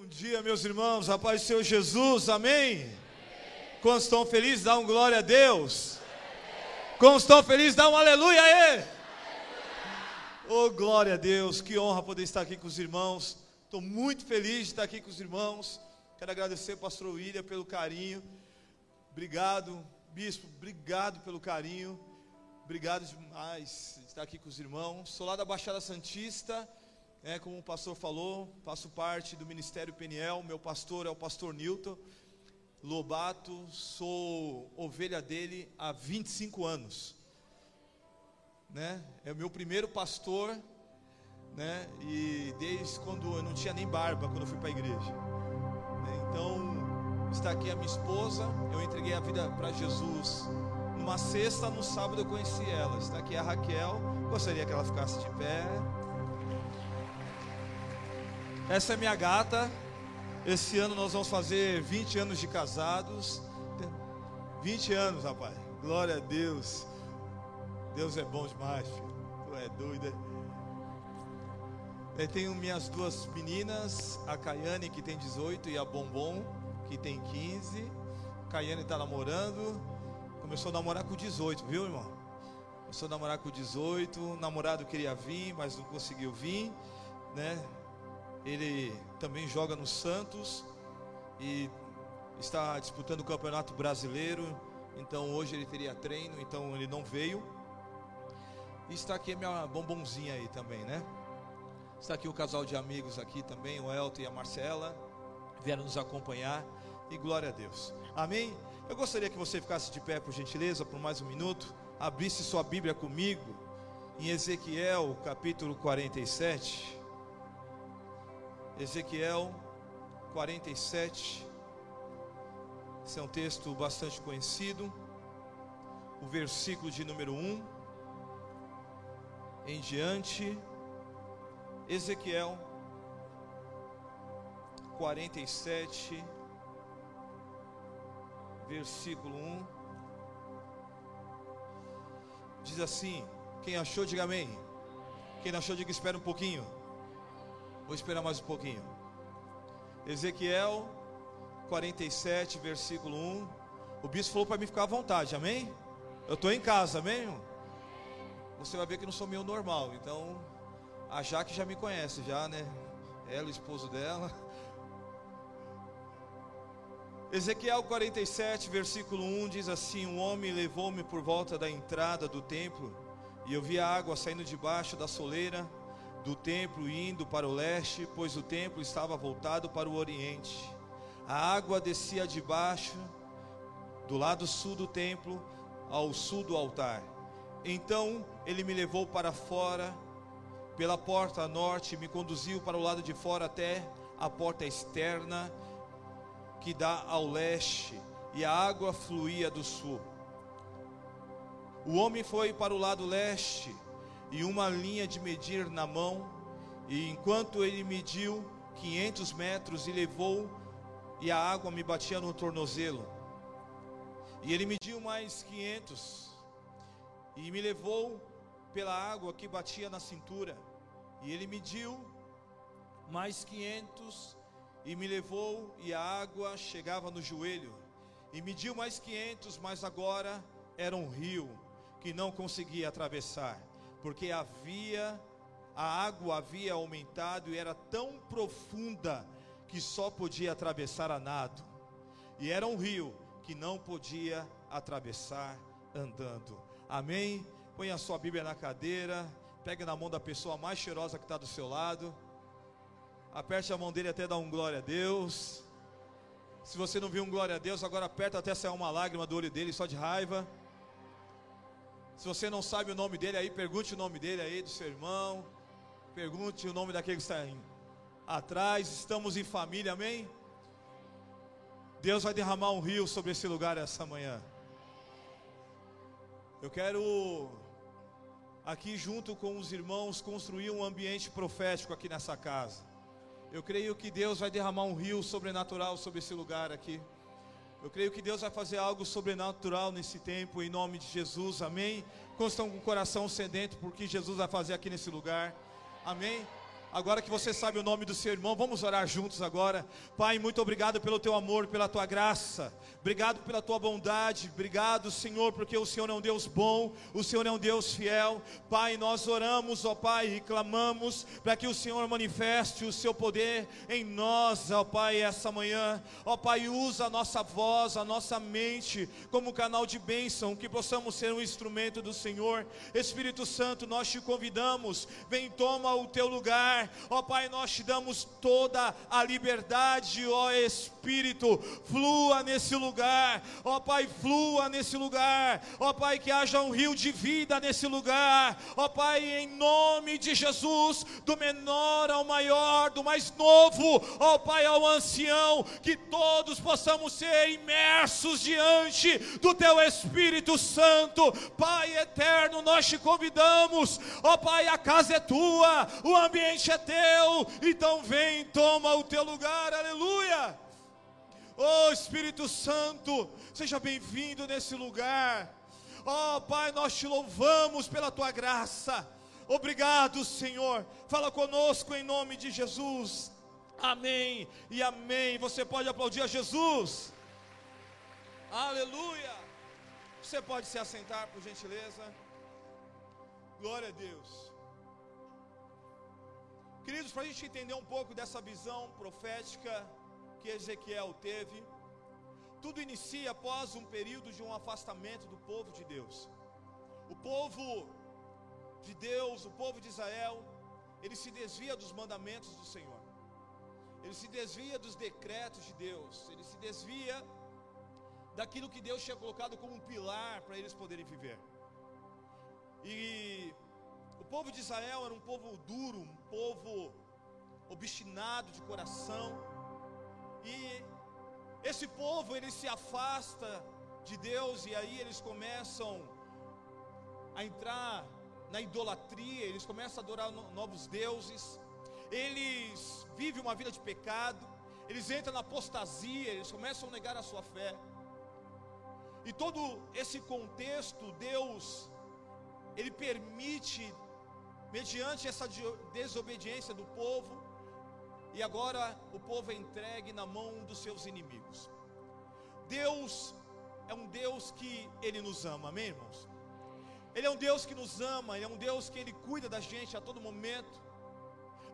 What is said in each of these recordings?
Bom dia, meus irmãos, a paz do Senhor Jesus, amém? Quantos estão felizes, dá um glória a Deus. Quantos estão felizes, dá um aleluia aí. Oh, glória a Deus, que honra poder estar aqui com os irmãos. Estou muito feliz de estar aqui com os irmãos. Quero agradecer ao pastor William pelo carinho. Obrigado, bispo, obrigado pelo carinho. Obrigado demais de estar aqui com os irmãos. Sou lá da Baixada Santista. É, como o pastor falou, faço parte do Ministério Peniel, meu pastor é o pastor Newton Lobato, sou ovelha dele há 25 anos. Né? É o meu primeiro pastor, né? E desde quando eu não tinha nem barba, quando eu fui para a igreja. Né? Então, está aqui a minha esposa, eu entreguei a vida para Jesus numa sexta, no sábado eu conheci ela. Está aqui a Raquel, gostaria que ela ficasse de pé. Essa é minha gata. Esse ano nós vamos fazer 20 anos de casados. 20 anos, rapaz. Glória a Deus. Deus é bom demais, filho. Tu é doida. Eu tenho minhas duas meninas, a Caiane que tem 18 e a Bombom que tem 15. A Caiane está namorando. Começou a namorar com 18, viu, irmão? Começou a namorar com 18. O namorado queria vir, mas não conseguiu vir, né? Ele também joga no Santos e está disputando o Campeonato Brasileiro. Então hoje ele teria treino, então ele não veio. E está aqui a minha bombonzinha aí também, né? Está aqui o casal de amigos aqui também, o Elton e a Marcela, vieram nos acompanhar e glória a Deus. Amém? Eu gostaria que você ficasse de pé, por gentileza, por mais um minuto, abrisse sua Bíblia comigo em Ezequiel, capítulo 47. Ezequiel 47. Esse é um texto bastante conhecido. O versículo de número 1 em diante. Ezequiel 47, versículo 1. Diz assim: Quem achou, diga amém. Quem não achou, diga espera um pouquinho. Vou esperar mais um pouquinho. Ezequiel 47, versículo 1. O bispo falou para mim ficar à vontade, amém? Eu estou em casa, amém? Você vai ver que não sou meio normal, então a Jaque já me conhece, já, né? Ela, o esposo dela. Ezequiel 47, versículo 1 diz assim: Um homem levou-me por volta da entrada do templo, e eu vi a água saindo debaixo da soleira do templo indo para o leste, pois o templo estava voltado para o oriente. A água descia de baixo, do lado sul do templo, ao sul do altar. Então ele me levou para fora, pela porta norte, me conduziu para o lado de fora até a porta externa, que dá ao leste, e a água fluía do sul. O homem foi para o lado leste, e uma linha de medir na mão, e enquanto ele mediu 500 metros e levou, e a água me batia no tornozelo. E ele mediu mais 500 e me levou pela água que batia na cintura. E ele mediu mais 500 e me levou e a água chegava no joelho. E mediu mais 500, mas agora era um rio que não conseguia atravessar porque havia a água havia aumentado e era tão profunda que só podia atravessar a nado. E era um rio que não podia atravessar andando. Amém? Põe a sua Bíblia na cadeira, pegue na mão da pessoa mais cheirosa que está do seu lado. Aperte a mão dele até dar um glória a Deus. Se você não viu um glória a Deus, agora aperta até sair uma lágrima do olho dele só de raiva. Se você não sabe o nome dele aí, pergunte o nome dele aí, do seu irmão. Pergunte o nome daquele que está aí atrás. Estamos em família, amém? Deus vai derramar um rio sobre esse lugar essa manhã. Eu quero, aqui junto com os irmãos, construir um ambiente profético aqui nessa casa. Eu creio que Deus vai derramar um rio sobrenatural sobre esse lugar aqui. Eu creio que Deus vai fazer algo sobrenatural nesse tempo, em nome de Jesus, amém? Quantos estão com o coração sedento por que Jesus vai fazer aqui nesse lugar, amém? Agora que você sabe o nome do seu irmão, vamos orar juntos agora. Pai, muito obrigado pelo teu amor, pela tua graça. Obrigado pela tua bondade. Obrigado, Senhor, porque o Senhor é um Deus bom, o Senhor é um Deus fiel. Pai, nós oramos, ó Pai, e clamamos para que o Senhor manifeste o seu poder em nós, ó Pai, essa manhã. Ó Pai, usa a nossa voz, a nossa mente como canal de bênção, que possamos ser um instrumento do Senhor. Espírito Santo, nós te convidamos, vem toma o teu lugar. Ó Pai, nós te damos toda a liberdade, ó Espírito, flua nesse lugar. Ó Pai, flua nesse lugar. Ó Pai, que haja um rio de vida nesse lugar. Ó Pai, em nome de Jesus, do menor ao maior, do mais novo, ó Pai, ao ancião, que todos possamos ser imersos diante do Teu Espírito Santo. Pai eterno, nós te convidamos. Ó Pai, a casa é tua, o ambiente é teu, então vem, toma o teu lugar, aleluia. Oh Espírito Santo, seja bem-vindo nesse lugar. Oh Pai, nós te louvamos pela tua graça. Obrigado, Senhor. Fala conosco em nome de Jesus. Amém e amém. Você pode aplaudir a Jesus. Aleluia. Você pode se assentar, por gentileza. Glória a Deus. Queridos, para a gente entender um pouco dessa visão profética que Ezequiel teve, tudo inicia após um período de um afastamento do povo de Deus. O povo de Deus, o povo de Israel, ele se desvia dos mandamentos do Senhor, ele se desvia dos decretos de Deus, ele se desvia daquilo que Deus tinha colocado como um pilar para eles poderem viver. E o povo de Israel era um povo duro, um povo obstinado de coração. E esse povo ele se afasta de Deus e aí eles começam a entrar na idolatria, eles começam a adorar novos deuses. Eles vivem uma vida de pecado, eles entram na apostasia, eles começam a negar a sua fé. E todo esse contexto, Deus, Ele permite mediante essa desobediência do povo, e agora o povo é entregue na mão dos seus inimigos. Deus é um Deus que Ele nos ama, amém, irmãos? Ele é um Deus que nos ama, Ele é um Deus que Ele cuida da gente a todo momento.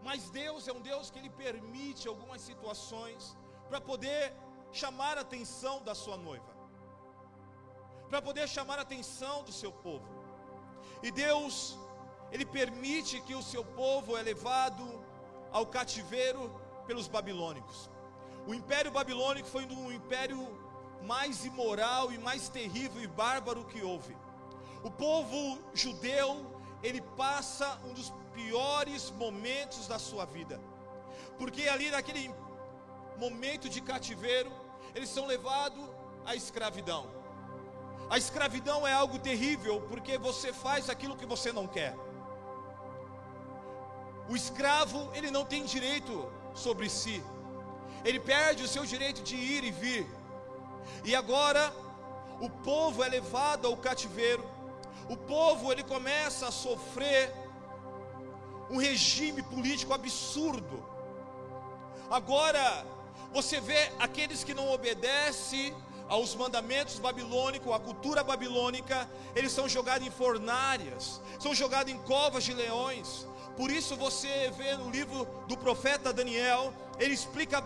Mas Deus é um Deus que Ele permite algumas situações para poder chamar a atenção da sua noiva, para poder chamar a atenção do seu povo. E Deus ele permite que o seu povo é levado ao cativeiro pelos babilônicos. O império babilônico foi um império mais imoral e mais terrível e bárbaro que houve. O povo judeu, ele passa um dos piores momentos da sua vida. Porque ali naquele momento de cativeiro, eles são levados à escravidão. A escravidão é algo terrível, porque você faz aquilo que você não quer. O escravo, ele não tem direito sobre si. Ele perde o seu direito de ir e vir. E agora, o povo é levado ao cativeiro. O povo, ele começa a sofrer um regime político absurdo. Agora, você vê aqueles que não obedecem aos mandamentos babilônicos, à cultura babilônica, eles são jogados em fornalhas, são jogados em covas de leões, por isso você vê no livro do profeta Daniel, ele explica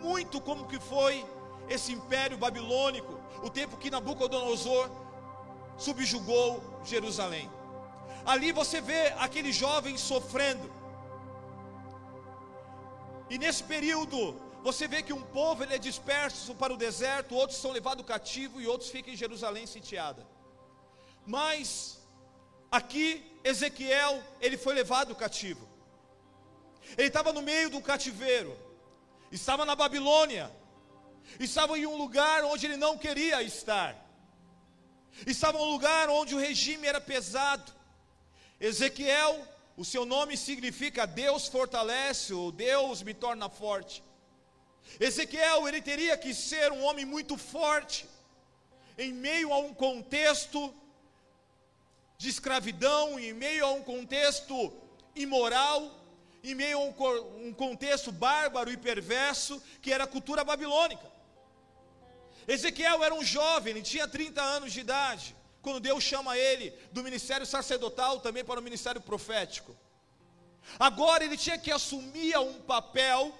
muito como que foi esse império babilônico, o tempo que Nabucodonosor subjugou Jerusalém. Ali você vê aqueles jovens sofrendo. E nesse período, você vê que um povo ele é disperso para o deserto, outros são levados cativo e outros ficam em Jerusalém sitiada. Mas aqui Ezequiel, ele foi levado cativo. Ele estava no meio do cativeiro, estava na Babilônia, estava em um lugar onde ele não queria estar, estava em um lugar onde o regime era pesado. Ezequiel, o seu nome significa Deus fortalece, ou Deus me torna forte. Ezequiel, ele teria que ser um homem muito forte, em meio a um contexto de escravidão, em meio a um contexto imoral, em meio a um, um contexto bárbaro e perverso que era a cultura babilônica. Ezequiel era um jovem, ele tinha 30 anos de idade, quando Deus chama ele do ministério sacerdotal também para o ministério profético. Agora ele tinha que assumir um papel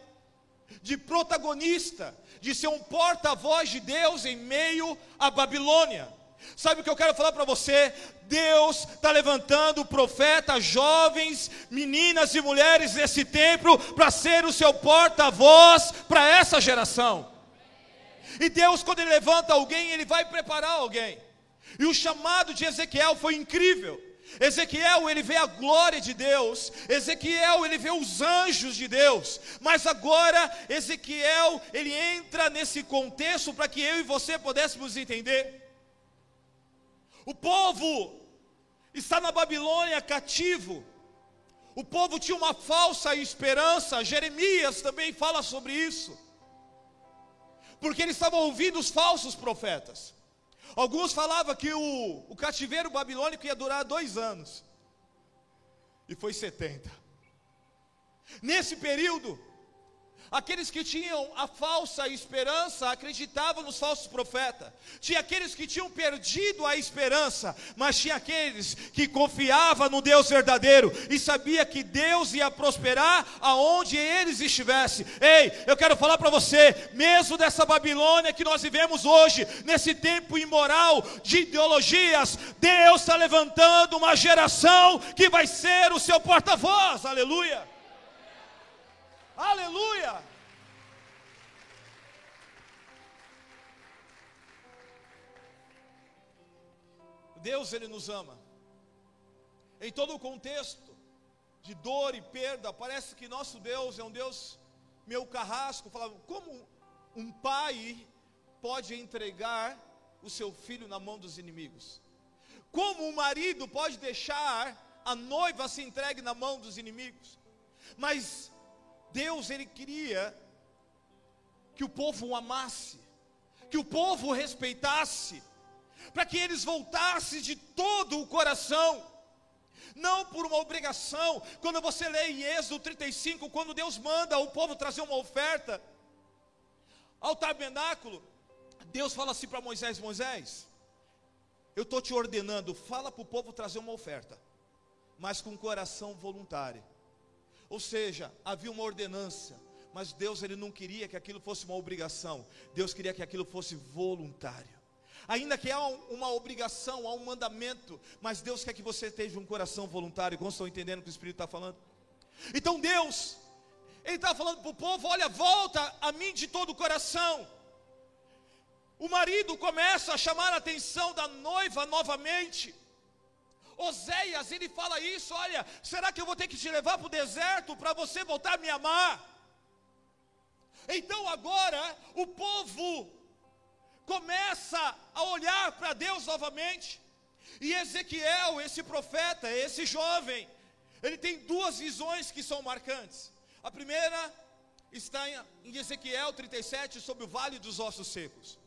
de protagonista, de ser um porta-voz de Deus em meio à Babilônia. Sabe o que eu quero falar para você? Deus está levantando profetas, jovens, meninas e mulheres nesse templo para ser o seu porta-voz para essa geração. E Deus, quando Ele levanta alguém, Ele vai preparar alguém. E o chamado de Ezequiel foi incrível. Ezequiel, ele vê a glória de Deus, Ezequiel, ele vê os anjos de Deus, mas agora Ezequiel, ele entra nesse contexto para que eu e você pudéssemos entender. O povo está na Babilônia cativo. O povo tinha uma falsa esperança. Jeremias também fala sobre isso. Porque eles estavam ouvindo os falsos profetas. Alguns falavam que o, o cativeiro babilônico ia durar dois anos. E foi 70. Nesse período, Aqueles que tinham a falsa esperança acreditavam nos falsos profetas. Tinha aqueles que tinham perdido a esperança, mas tinha aqueles que confiavam no Deus verdadeiro e sabia que Deus ia prosperar aonde eles estivessem. Ei, eu quero falar para você, mesmo dessa Babilônia que nós vivemos hoje, nesse tempo imoral de ideologias, Deus está levantando uma geração que vai ser o seu porta-voz. Aleluia. Aleluia! Deus ele nos ama. Em todo o contexto de dor e perda, parece que nosso Deus é um Deus meu carrasco, falava, como um pai pode entregar o seu filho na mão dos inimigos? Como um marido pode deixar a noiva se entregue na mão dos inimigos? Mas Deus ele queria que o povo o amasse, que o povo o respeitasse, para que eles voltassem de todo o coração, não por uma obrigação. Quando você lê em Êxodo 35, quando Deus manda o povo trazer uma oferta ao tabernáculo, Deus fala assim para Moisés: Moisés, eu estou te ordenando, fala para o povo trazer uma oferta, mas com coração voluntário. Ou seja, havia uma ordenança, mas Deus ele não queria que aquilo fosse uma obrigação. Deus queria que aquilo fosse voluntário. Ainda que há uma obrigação, há um mandamento, mas Deus quer que você esteja um coração voluntário. Como estão entendendo o que o Espírito está falando? Então Deus, Ele está falando para o povo: olha, volta a mim de todo o coração. O marido começa a chamar a atenção da noiva novamente. Oséias, ele fala isso: olha, será que eu vou ter que te levar para o deserto para você voltar a me amar? Então agora o povo começa a olhar para Deus novamente, e Ezequiel, esse profeta, esse jovem, ele tem duas visões que são marcantes. A primeira está em Ezequiel 37 sobre o vale dos ossos secos.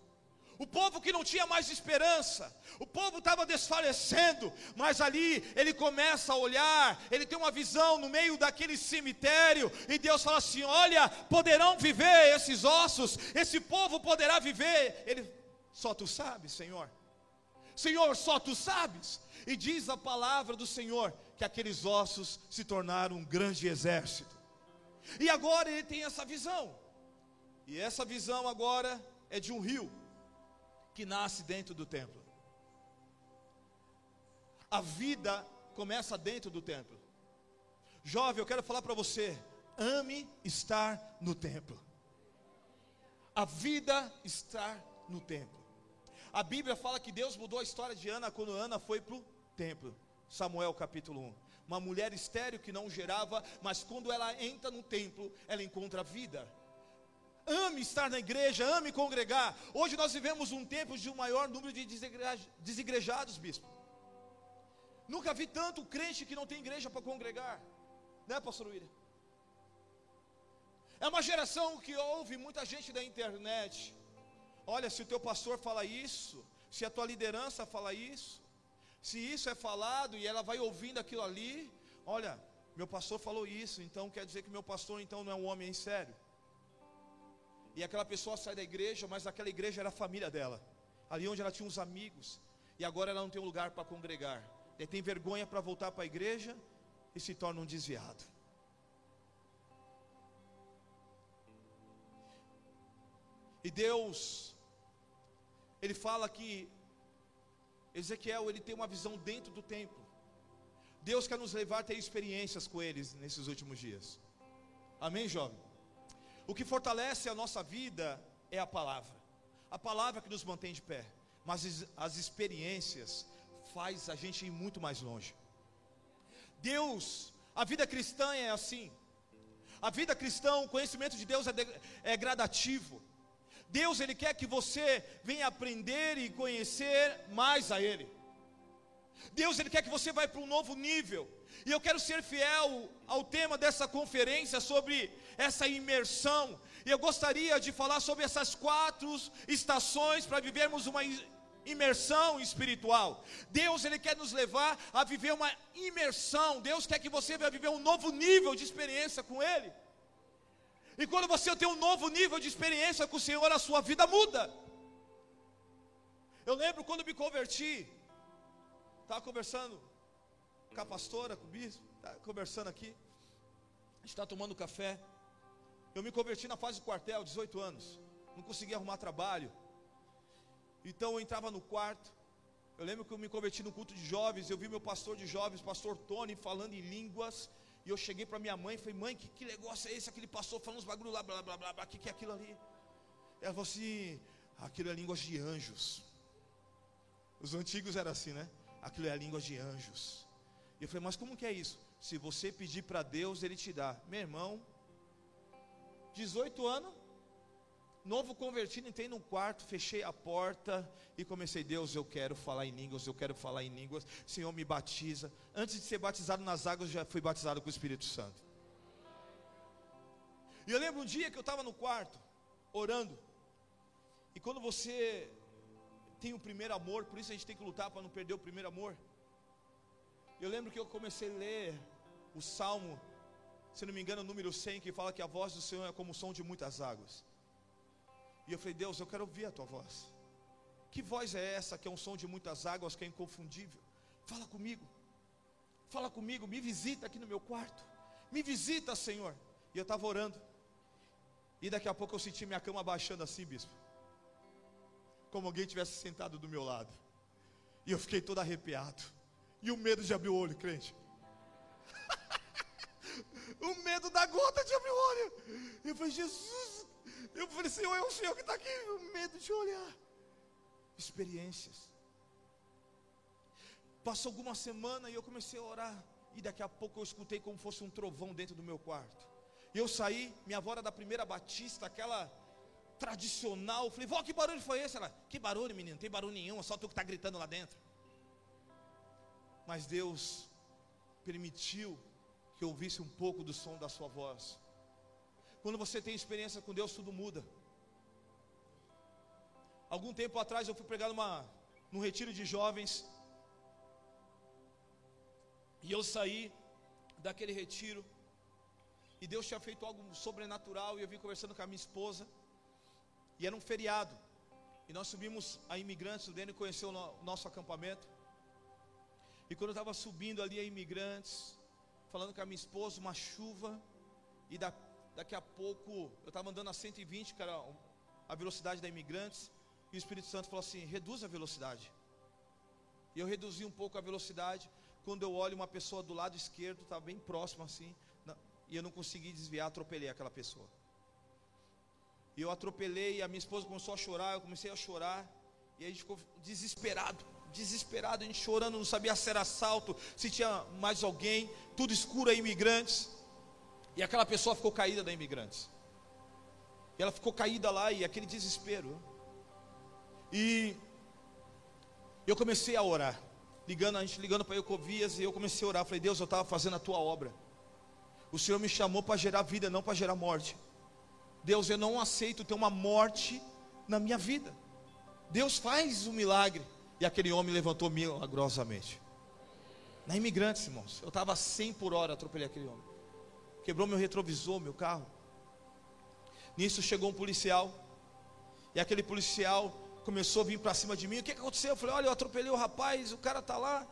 O povo que não tinha mais esperança, o povo estava desfalecendo, mas ali ele começa a olhar, ele tem uma visão no meio daquele cemitério, e Deus fala assim: Olha, poderão viver esses ossos, esse povo poderá viver. Ele, só tu sabes, Senhor, Senhor, só tu sabes. E diz a palavra do Senhor que aqueles ossos se tornaram um grande exército. E agora ele tem essa visão, e essa visão agora é de um rio que nasce dentro do templo. A vida começa dentro do templo. Jovem, eu quero falar para você: ame estar no templo. A vida está no templo. A Bíblia fala que Deus mudou a história de Ana quando Ana foi para o templo. Samuel capítulo 1. Uma mulher estéril que não gerava, mas quando ela entra no templo, ela encontra vida ame estar na igreja, ame congregar. Hoje nós vivemos um tempo de um maior número de desigrejados, bispo. Nunca vi tanto crente que não tem igreja para congregar, né, pastor William? É uma geração que ouve muita gente da internet. Olha, se o teu pastor fala isso, se a tua liderança fala isso, se isso é falado e ela vai ouvindo aquilo ali, olha, Meu pastor falou isso, então quer dizer que meu pastor então não é um homem sério. E aquela pessoa sai da igreja, mas aquela igreja era a família dela. Ali onde ela tinha uns amigos. E agora ela não tem um lugar para congregar. E tem vergonha para voltar para a igreja e se torna um desviado. E Deus, Ele fala que Ezequiel ele tem uma visão dentro do templo. Deus quer nos levar a ter experiências com eles nesses últimos dias. Amém, jovem? O que fortalece a nossa vida é a palavra. A palavra que nos mantém de pé. Mas as experiências faz a gente ir muito mais longe. Deus, a vida cristã é assim. A vida cristã, o conhecimento de Deus é, de, é gradativo. Deus ele quer que você venha aprender e conhecer mais a Ele. Deus ele quer que você vá para um novo nível. E eu quero ser fiel ao tema dessa conferência sobre essa imersão. E eu gostaria de falar sobre essas quatro estações para vivermos uma imersão espiritual. Deus ele quer nos levar a viver uma imersão. Deus quer que você venha viver um novo nível de experiência com ele. E quando você tem um novo nível de experiência com o Senhor, a sua vida muda. Eu lembro quando me converti, estava conversando com a pastora, com o bispo, tá conversando aqui, a gente está tomando café. Eu me converti na fase do quartel, 18 anos, não conseguia arrumar trabalho. Então eu entrava no quarto. Eu lembro que eu me converti no culto de jovens. Eu vi meu pastor de jovens, pastor Tony, falando em línguas. E eu cheguei para minha mãe e falei: Mãe, que, que negócio é esse? Aquele pastor falando uns bagulho lá, blá blá blá blá. O que, que é aquilo ali? Ela falou assim: Aquilo é línguas de anjos. Os antigos era assim, né? Aquilo é a língua de anjos. E eu falei: Mas como que é isso? Se você pedir para Deus, Ele te dá. Meu irmão, 18 anos, Novo convertido, entrei num quarto, fechei a porta e comecei, Deus, eu quero falar em línguas, eu quero falar em línguas, Senhor me batiza. Antes de ser batizado nas águas, já fui batizado com o Espírito Santo. E eu lembro um dia que eu estava no quarto, orando, e quando você tem o primeiro amor, por isso a gente tem que lutar para não perder o primeiro amor. Eu lembro que eu comecei a ler o Salmo, se não me engano, número 100, que fala que a voz do Senhor é como o som de muitas águas. E eu falei, Deus, eu quero ouvir a tua voz. Que voz é essa que é um som de muitas águas, que é inconfundível? Fala comigo. Fala comigo, me visita aqui no meu quarto. Me visita, Senhor. E eu estava orando. E daqui a pouco eu senti minha cama baixando assim, bispo. Como alguém tivesse sentado do meu lado. E eu fiquei todo arrepiado. E o medo de abrir o olho, crente. o medo da gota de abrir o olho. Eu falei, Jesus, eu falei, Senhor, é o Senhor que está aqui, medo de olhar. Experiências. Passou alguma semana e eu comecei a orar. E daqui a pouco eu escutei como fosse um trovão dentro do meu quarto. Eu saí, minha avó era da primeira batista, aquela tradicional. Eu falei, vó, que barulho foi esse? Ela, que barulho, menino? Não tem barulho nenhum, é só tu que está gritando lá dentro. Mas Deus permitiu que eu ouvisse um pouco do som da sua voz. Quando você tem experiência com Deus, tudo muda. Algum tempo atrás eu fui pregar numa, num retiro de jovens. E eu saí daquele retiro. E Deus tinha feito algo sobrenatural. E eu vim conversando com a minha esposa. E era um feriado. E nós subimos a imigrantes. O Dênio conheceu o nosso acampamento. E quando eu estava subindo ali a imigrantes, falando com a minha esposa, uma chuva. E da Daqui a pouco, eu estava andando a 120, que era a velocidade da imigrantes, e o Espírito Santo falou assim: reduz a velocidade. E eu reduzi um pouco a velocidade. Quando eu olho uma pessoa do lado esquerdo, estava bem próximo assim, e eu não consegui desviar, atropelei aquela pessoa. E eu atropelei, a minha esposa começou a chorar, eu comecei a chorar, e a gente ficou desesperado, desesperado, a gente chorando, não sabia se era assalto, se tinha mais alguém, tudo escuro aí, imigrantes. E aquela pessoa ficou caída da imigrantes. E ela ficou caída lá e aquele desespero. E eu comecei a orar, ligando, a gente ligando para Eucovias, e eu comecei a orar. Falei, Deus, eu estava fazendo a tua obra. O Senhor me chamou para gerar vida, não para gerar morte. Deus, eu não aceito ter uma morte na minha vida. Deus faz um milagre. E aquele homem levantou milagrosamente. Na Imigrantes, irmãos. Eu estava 100 por hora, atropelei aquele homem. Quebrou meu retrovisor, meu carro. Nisso chegou um policial. E aquele policial começou a vir para cima de mim. O que, que aconteceu? Eu falei: Olha, eu atropelei o rapaz. O cara está lá.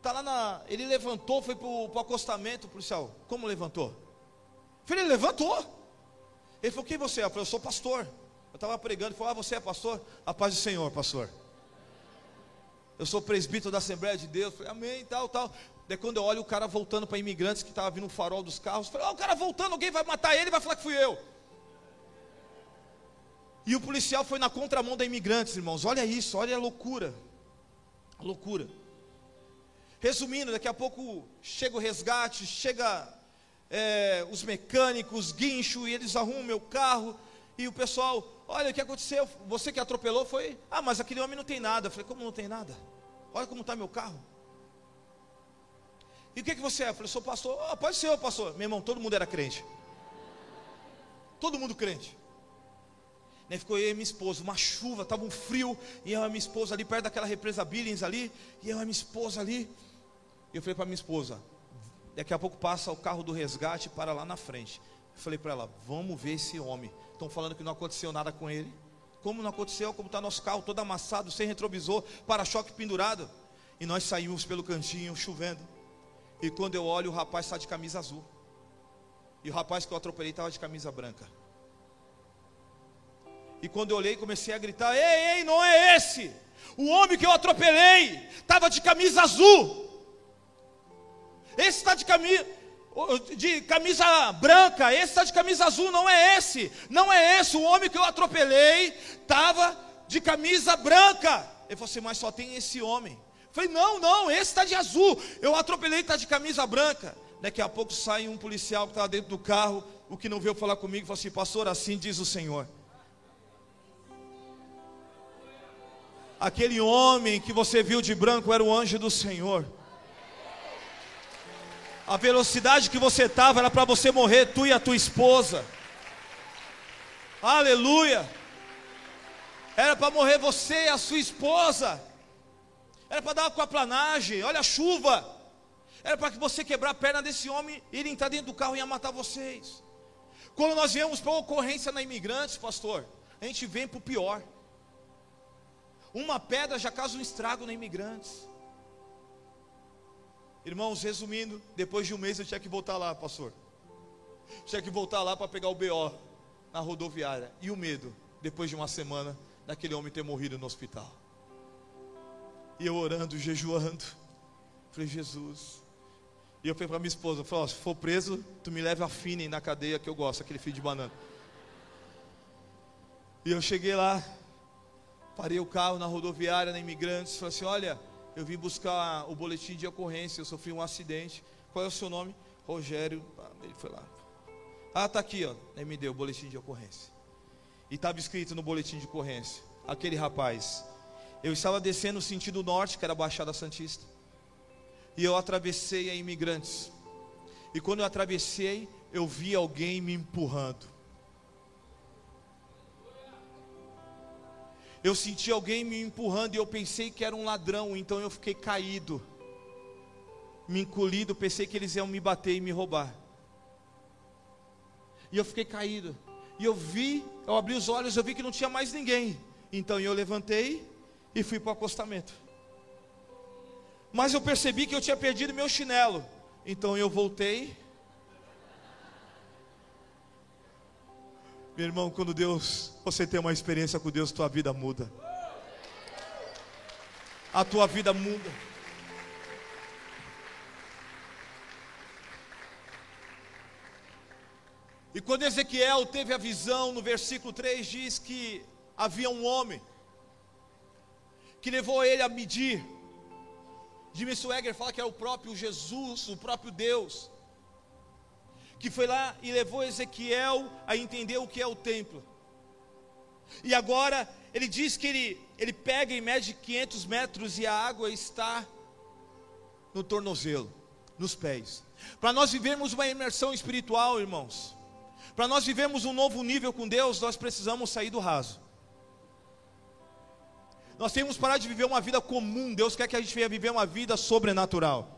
Tá lá na. Ele levantou, foi para o acostamento. O policial, como levantou? Eu falei: levantou. Ele falou: Quem você é? Eu falei: Eu sou pastor. Eu estava pregando. Ele falou: Ah, você é pastor? A paz do Senhor, pastor. Eu sou presbítero da Assembleia de Deus. Eu falei: Amém, tal, tal. Daí quando eu olho o cara voltando para imigrantes que estava vindo no farol dos carros, falei: oh, o cara voltando, alguém vai matar ele, vai falar que fui eu. E o policial foi na contramão da imigrantes, irmãos. Olha isso, olha a loucura. A loucura. Resumindo, daqui a pouco chega o resgate, chega é, os mecânicos, guincho, e eles arrumam meu carro. E o pessoal, olha o que aconteceu, você que atropelou foi, ah, mas aquele homem não tem nada. Eu falei, como não tem nada? Olha como está meu carro. E o que, que você é? Eu falei, sou pastor. Oh, pode ser, pastor. Meu irmão, todo mundo era crente. Todo mundo crente. Né, ficou eu e minha esposa, uma chuva, estava um frio, e eu e minha esposa ali perto daquela represa Billings ali, e eu e minha esposa ali. Eu falei para minha esposa, daqui a pouco passa o carro do resgate para lá na frente. Eu falei para ela, vamos ver esse homem. Estão falando que não aconteceu nada com ele. Como não aconteceu? Como está nosso carro todo amassado, sem retrovisor, para-choque pendurado. E nós saímos pelo cantinho, chovendo. E quando eu olho, o rapaz está de camisa azul. E o rapaz que eu atropelei estava de camisa branca. E quando eu olhei, comecei a gritar: Ei, ei, não é esse! O homem que eu atropelei estava de camisa azul. Esse está de camisa de camisa branca, esse está de camisa azul, não é esse, não é esse, o homem que eu atropelei estava de camisa branca. Ele falou assim, mas só tem esse homem. Eu falei, não, não, esse está de azul, eu atropelei, está de camisa branca. Daqui a pouco sai um policial que estava dentro do carro, o que não veio falar comigo, falou assim, pastor, assim diz o Senhor. Aquele homem que você viu de branco era o anjo do Senhor. A velocidade que você estava era para você morrer, tu e a tua esposa. Aleluia. Era para morrer você e a sua esposa. Era para dar uma aquaplanagem. Olha a chuva. Era para que você quebrar a perna desse homem e ele entrar dentro do carro e ia matar vocês. Quando nós viemos para ocorrência na imigrantes, pastor, a gente vem para o pior. Uma pedra já causa um estrago na imigrantes. Irmãos, resumindo, depois de um mês eu tinha que voltar lá, pastor. Tinha que voltar lá para pegar o BO na rodoviária. E o medo, depois de uma semana, daquele homem ter morrido no hospital. E eu orando, jejuando. Falei, Jesus. E eu falei para minha esposa, falei, oh, se for preso, tu me leva a Fine na cadeia que eu gosto, aquele filho de banana. E eu cheguei lá, parei o carro na rodoviária, na Imigrantes, falei assim, olha, eu vim buscar o boletim de ocorrência, eu sofri um acidente. Qual é o seu nome? Rogério. Ah, ele foi lá. Ah, tá aqui, ó. Ele me deu o boletim de ocorrência. E estava escrito no boletim de ocorrência: aquele rapaz. Eu estava descendo no sentido norte, que era a Baixada Santista. E eu atravessei a imigrantes. E quando eu atravessei, eu vi alguém me empurrando. Eu senti alguém me empurrando e eu pensei que era um ladrão, então eu fiquei caído, me encolhido, pensei que eles iam me bater e me roubar. E eu fiquei caído. E eu vi, eu abri os olhos, eu vi que não tinha mais ninguém. Então eu levantei e fui para o acostamento. Mas eu percebi que eu tinha perdido meu chinelo. Então eu voltei Meu irmão, quando Deus, você tem uma experiência com Deus, tua vida muda. A tua vida muda. E quando Ezequiel teve a visão, no versículo 3 diz que havia um homem que levou ele a medir. Jimmy Swagger fala que é o próprio Jesus, o próprio Deus que foi lá e levou Ezequiel a entender o que é o templo. E agora ele diz que ele, ele pega e mede 500 metros e a água está no tornozelo, nos pés. Para nós vivermos uma imersão espiritual, irmãos, para nós vivermos um novo nível com Deus, nós precisamos sair do raso. Nós temos que parar de viver uma vida comum. Deus quer que a gente venha viver uma vida sobrenatural.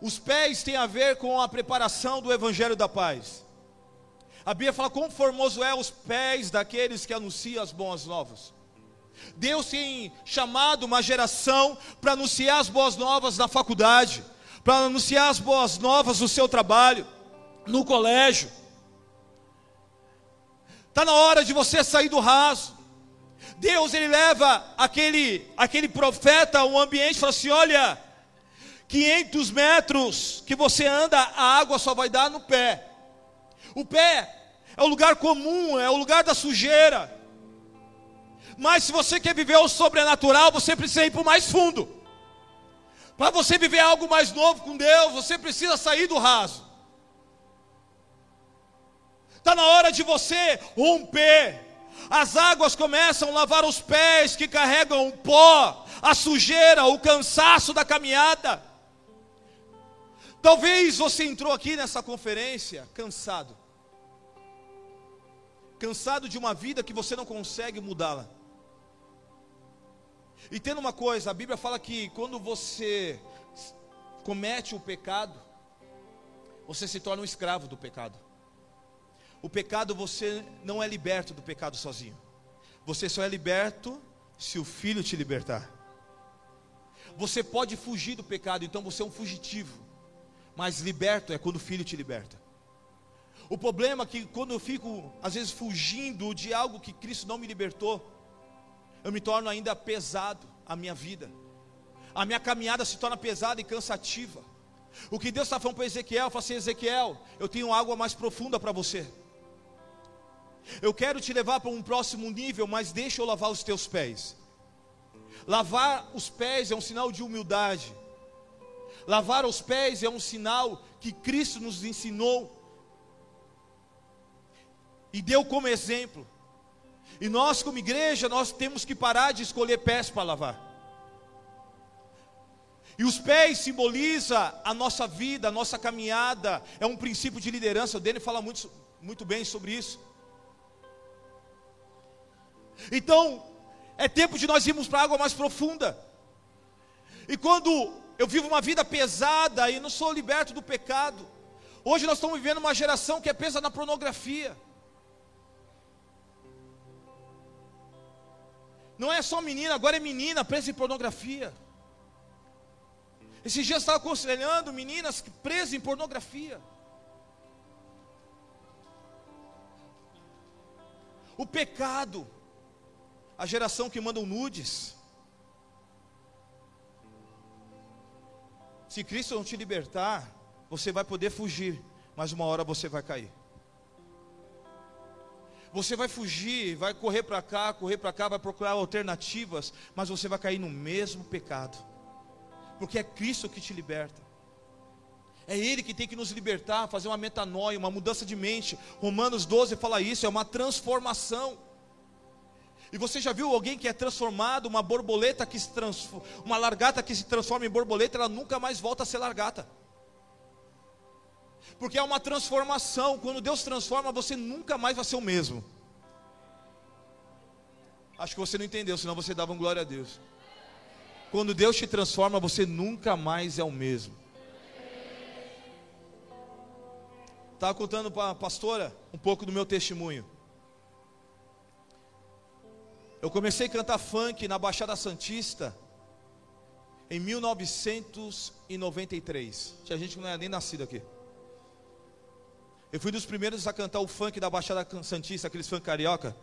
Os pés têm a ver com a preparação do Evangelho da Paz. A Bíblia fala quão formoso é os pés daqueles que anunciam as boas novas. Deus tem chamado uma geração para anunciar as boas novas na faculdade, para anunciar as boas novas no seu trabalho, no colégio. Está na hora de você sair do raso. Deus ele leva aquele, aquele profeta a um ambiente e fala assim: olha, 500 metros que você anda, a água só vai dar no pé. O pé é o lugar comum, é o lugar da sujeira. Mas se você quer viver o sobrenatural, você precisa ir para o mais fundo. Para você viver algo mais novo com Deus, você precisa sair do raso. Está na hora de você romper. As águas começam a lavar os pés que carregam o pó, a sujeira, o cansaço da caminhada. Talvez você entrou aqui nessa conferência cansado. Cansado de uma vida que você não consegue mudá-la. E tendo uma coisa, a Bíblia fala que quando você comete o pecado, você se torna um escravo do pecado. O pecado você não é liberto do pecado sozinho. Você só é liberto se o filho te libertar. Você pode fugir do pecado, então você é um fugitivo. Mas liberto é quando o filho te liberta. O problema é que quando eu fico, às vezes, fugindo de algo que Cristo não me libertou, eu me torno ainda pesado a minha vida. A minha caminhada se torna pesada e cansativa. O que Deus está falando para Ezequiel, fala assim, Ezequiel, eu tenho água mais profunda para você. Eu quero te levar para um próximo nível, mas deixa eu lavar os teus pés. Lavar os pés é um sinal de humildade. Lavar os pés é um sinal que Cristo nos ensinou e deu como exemplo. E nós, como igreja, nós temos que parar de escolher pés para lavar. E os pés simboliza a nossa vida, a nossa caminhada, é um princípio de liderança. O dele fala muito, muito bem sobre isso. Então, é tempo de nós irmos para a água mais profunda. E quando eu vivo uma vida pesada e não sou liberto do pecado. Hoje nós estamos vivendo uma geração que é presa na pornografia. Não é só menina, agora é menina presa em pornografia. Esses dias estava aconselhando meninas presas em pornografia. O pecado, a geração que mandam nudes. Se Cristo não te libertar, você vai poder fugir, mas uma hora você vai cair. Você vai fugir, vai correr para cá, correr para cá, vai procurar alternativas, mas você vai cair no mesmo pecado. Porque é Cristo que te liberta. É Ele que tem que nos libertar, fazer uma metanoia, uma mudança de mente. Romanos 12 fala isso, é uma transformação. E você já viu alguém que é transformado, uma borboleta que se transforma, uma largata que se transforma em borboleta, ela nunca mais volta a ser largata. Porque é uma transformação. Quando Deus transforma, você nunca mais vai ser o mesmo. Acho que você não entendeu, senão você dava um glória a Deus. Quando Deus te transforma, você nunca mais é o mesmo. Estava contando para a pastora um pouco do meu testemunho. Eu comecei a cantar funk na Baixada Santista em 1993. Tinha gente que não era nem nascido aqui. Eu fui dos primeiros a cantar o funk da Baixada Santista, aqueles funk carioca.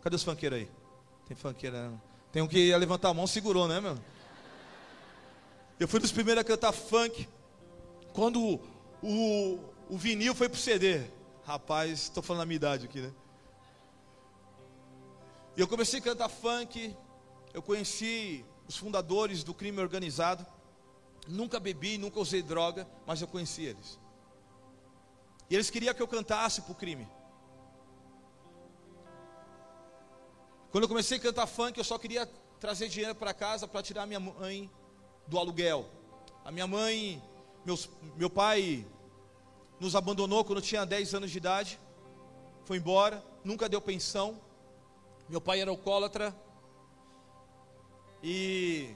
Cadê os funkeiros aí? Tem funkeira. Tem um que ia levantar a mão, segurou, né, meu? Eu fui dos primeiros a cantar funk. Quando o, o, o vinil foi pro CD. Rapaz, estou falando a minha idade aqui, né? E eu comecei a cantar funk, eu conheci os fundadores do crime organizado. Nunca bebi, nunca usei droga, mas eu conheci eles. E eles queriam que eu cantasse para o crime. Quando eu comecei a cantar funk, eu só queria trazer dinheiro para casa para tirar minha mãe do aluguel. A minha mãe, meus, meu pai nos abandonou quando eu tinha 10 anos de idade, foi embora, nunca deu pensão. Meu pai era alcoólatra e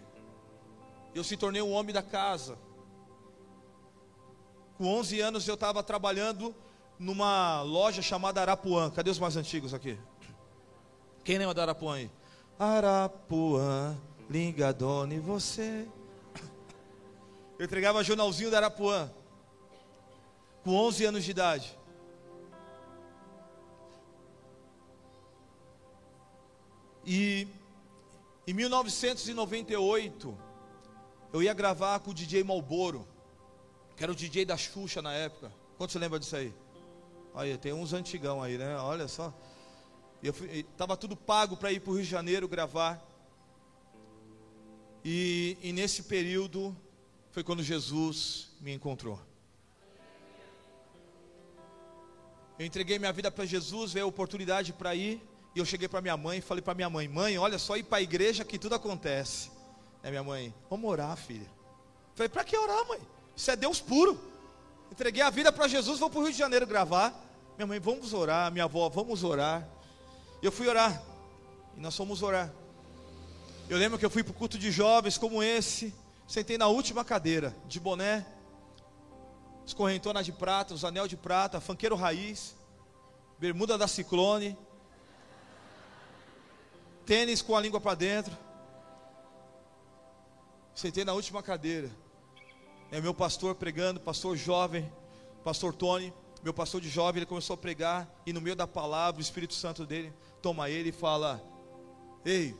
eu se tornei um homem da casa. Com 11 anos eu estava trabalhando numa loja chamada Arapuã. Cadê os mais antigos aqui? Quem lembra da Arapuã aí? Arapuã, ligadona e você. Eu entregava jornalzinho da Arapuã. Com 11 anos de idade. E em 1998, eu ia gravar com o DJ Malboro, que era o DJ da Xuxa na época. Quanto você lembra disso aí? Aí, tem uns antigão aí, né? Olha só. Eu fui, tava tudo pago para ir para o Rio de Janeiro gravar. E, e nesse período foi quando Jesus me encontrou. Eu entreguei minha vida para Jesus, veio a oportunidade para ir. E eu cheguei para minha mãe e falei para minha mãe: Mãe, olha só ir para a igreja que tudo acontece. É minha mãe: Vamos orar, filha. falei: Para que orar, mãe? Isso é Deus puro. Entreguei a vida para Jesus, vou para o Rio de Janeiro gravar. Minha mãe: Vamos orar. Minha avó: Vamos orar. Eu fui orar. E nós fomos orar. Eu lembro que eu fui para o culto de jovens como esse. Sentei na última cadeira, de boné, escorrentona de prata, os anel de prata, fanqueiro raiz, bermuda da ciclone, tênis com a língua para dentro. Sentei na última cadeira. É meu pastor pregando, pastor jovem, pastor Tony, meu pastor de jovem, ele começou a pregar e no meio da palavra, o Espírito Santo dele toma ele e fala: "Ei,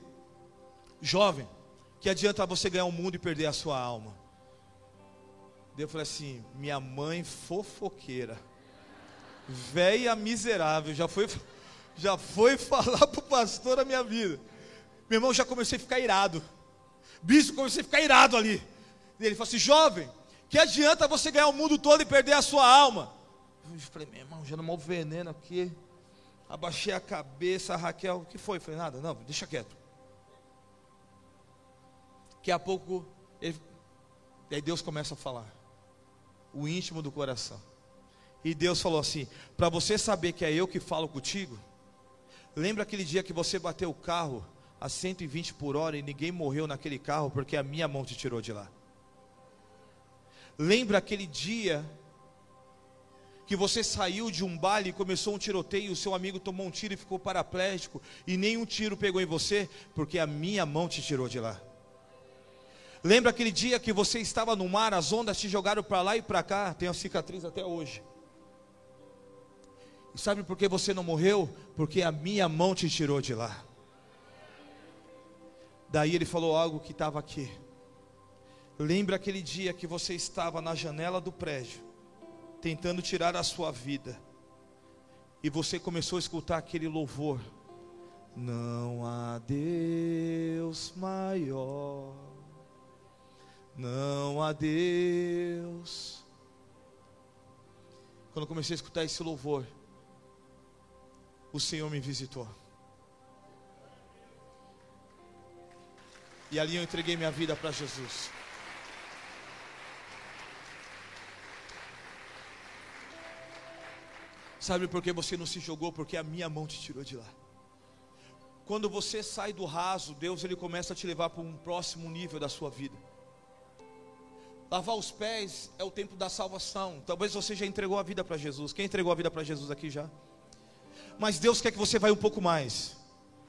jovem, que adianta você ganhar o mundo e perder a sua alma?" Daí eu falei assim: "Minha mãe fofoqueira, velha miserável, já foi já foi falar para o pastor a minha vida. Meu irmão, já comecei a ficar irado. Bispo, comecei a ficar irado ali. Ele falou assim: jovem, que adianta você ganhar o mundo todo e perder a sua alma? Eu falei, meu irmão, já não mal veneno aqui. Abaixei a cabeça, a Raquel, o que foi? Eu falei, nada, não, deixa quieto. Daqui a pouco, ele, aí Deus começa a falar. O íntimo do coração. E Deus falou assim: para você saber que é eu que falo contigo, Lembra aquele dia que você bateu o carro a 120 por hora e ninguém morreu naquele carro porque a minha mão te tirou de lá? Lembra aquele dia que você saiu de um baile e começou um tiroteio, o seu amigo tomou um tiro e ficou paraplégico e nenhum tiro pegou em você porque a minha mão te tirou de lá? Lembra aquele dia que você estava no mar, as ondas te jogaram para lá e para cá, tem a cicatriz até hoje. E sabe por que você não morreu? Porque a minha mão te tirou de lá. Daí ele falou algo que estava aqui. Lembra aquele dia que você estava na janela do prédio, tentando tirar a sua vida, e você começou a escutar aquele louvor: Não há Deus maior, não há Deus. Quando eu comecei a escutar esse louvor, o Senhor me visitou. E ali eu entreguei minha vida para Jesus. Sabe por que você não se jogou? Porque a minha mão te tirou de lá. Quando você sai do raso, Deus ele começa a te levar para um próximo nível da sua vida. Lavar os pés é o tempo da salvação. Talvez você já entregou a vida para Jesus. Quem entregou a vida para Jesus aqui já? Mas Deus quer que você vá um pouco mais.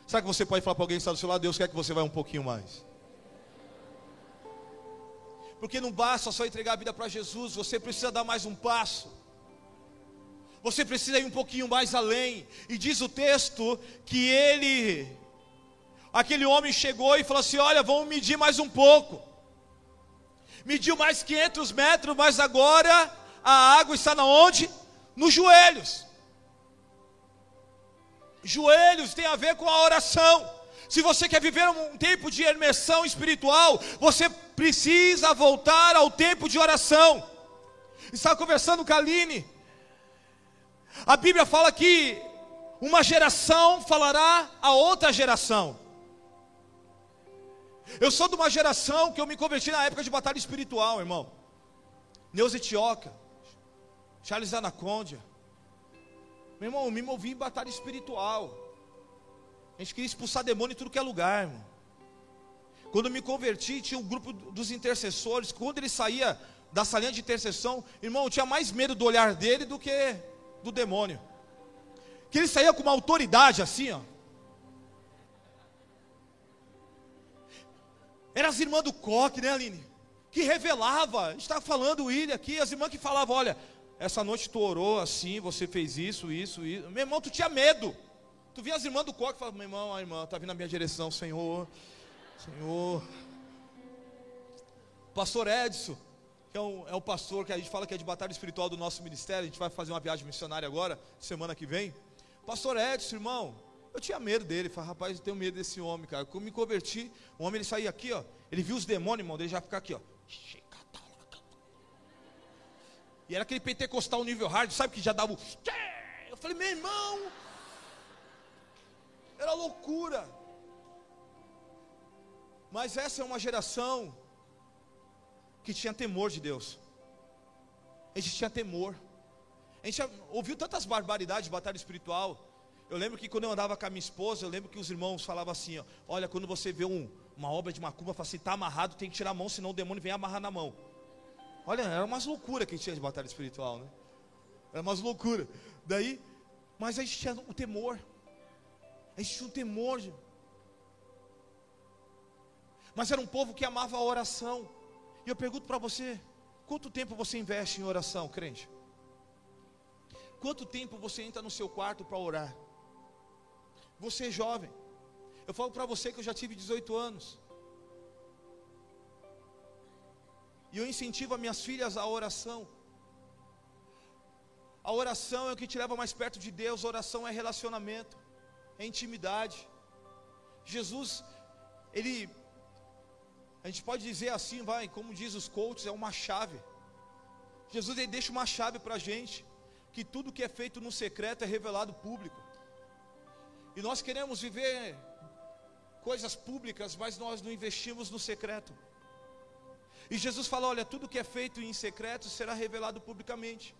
Sabe que você pode falar para alguém que está do seu lado? Deus quer que você vá um pouquinho mais. Porque não basta só entregar a vida para Jesus, você precisa dar mais um passo. Você precisa ir um pouquinho mais além. E diz o texto que ele, aquele homem chegou e falou assim: Olha, vamos medir mais um pouco. Mediu mais 500 metros, mas agora a água está na onde? Nos joelhos. Joelhos tem a ver com a oração. Se você quer viver um tempo de imersão espiritual, você precisa voltar ao tempo de oração. Estava conversando com a Aline. A Bíblia fala que uma geração falará a outra geração. Eu sou de uma geração que eu me converti na época de batalha espiritual, irmão. Neuza Etioca, Charles Anacondia, meu irmão, eu me movi em batalha espiritual. A gente queria expulsar demônio em tudo que é lugar, irmão. Quando me converti, tinha um grupo dos intercessores. Quando ele saía da salinha de intercessão, irmão, eu tinha mais medo do olhar dele do que do demônio. Que ele saía com uma autoridade assim, ó. Era as irmãs do coque, né, Aline? Que revelava, a gente estava falando William aqui, as irmãs que falavam, olha, essa noite tu orou assim, você fez isso, isso, isso. Meu irmão, tu tinha medo. Tu via as irmãs do coque e falava, meu irmão, a irmã está vindo na minha direção, Senhor, Senhor. Pastor Edson, que é, um, é o pastor que a gente fala que é de batalha espiritual do nosso ministério, a gente vai fazer uma viagem missionária agora, semana que vem. Pastor Edson, irmão, eu tinha medo dele, falei, rapaz, eu tenho medo desse homem, cara. Quando me converti, o homem ele saía aqui, ó, ele viu os demônios, irmão, ele já ficar aqui, ó. E era aquele pentecostal nível hard, sabe que já dava o. Eu falei, meu irmão, era loucura. Mas essa é uma geração que tinha temor de Deus. A gente tinha temor. A gente ouviu tantas barbaridades de batalha espiritual. Eu lembro que quando eu andava com a minha esposa, eu lembro que os irmãos falavam assim: ó, olha, quando você vê um, uma obra de macumba, fala assim, está amarrado, tem que tirar a mão, senão o demônio vem amarrar na mão. Olha, era umas loucuras que a gente tinha de batalha espiritual, né? Era umas loucuras. Daí, mas a gente tinha o temor. A gente tinha um temor. Mas era um povo que amava a oração. E eu pergunto para você: quanto tempo você investe em oração, crente? Quanto tempo você entra no seu quarto para orar? Você é jovem. Eu falo para você que eu já tive 18 anos. E eu incentivo as minhas filhas à oração. A oração é o que te leva mais perto de Deus, a oração é relacionamento, é intimidade. Jesus, ele, a gente pode dizer assim, vai, como diz os coaches, é uma chave. Jesus ele deixa uma chave para a gente, que tudo que é feito no secreto é revelado público. E nós queremos viver coisas públicas, mas nós não investimos no secreto. E Jesus fala: olha, tudo que é feito em secreto será revelado publicamente.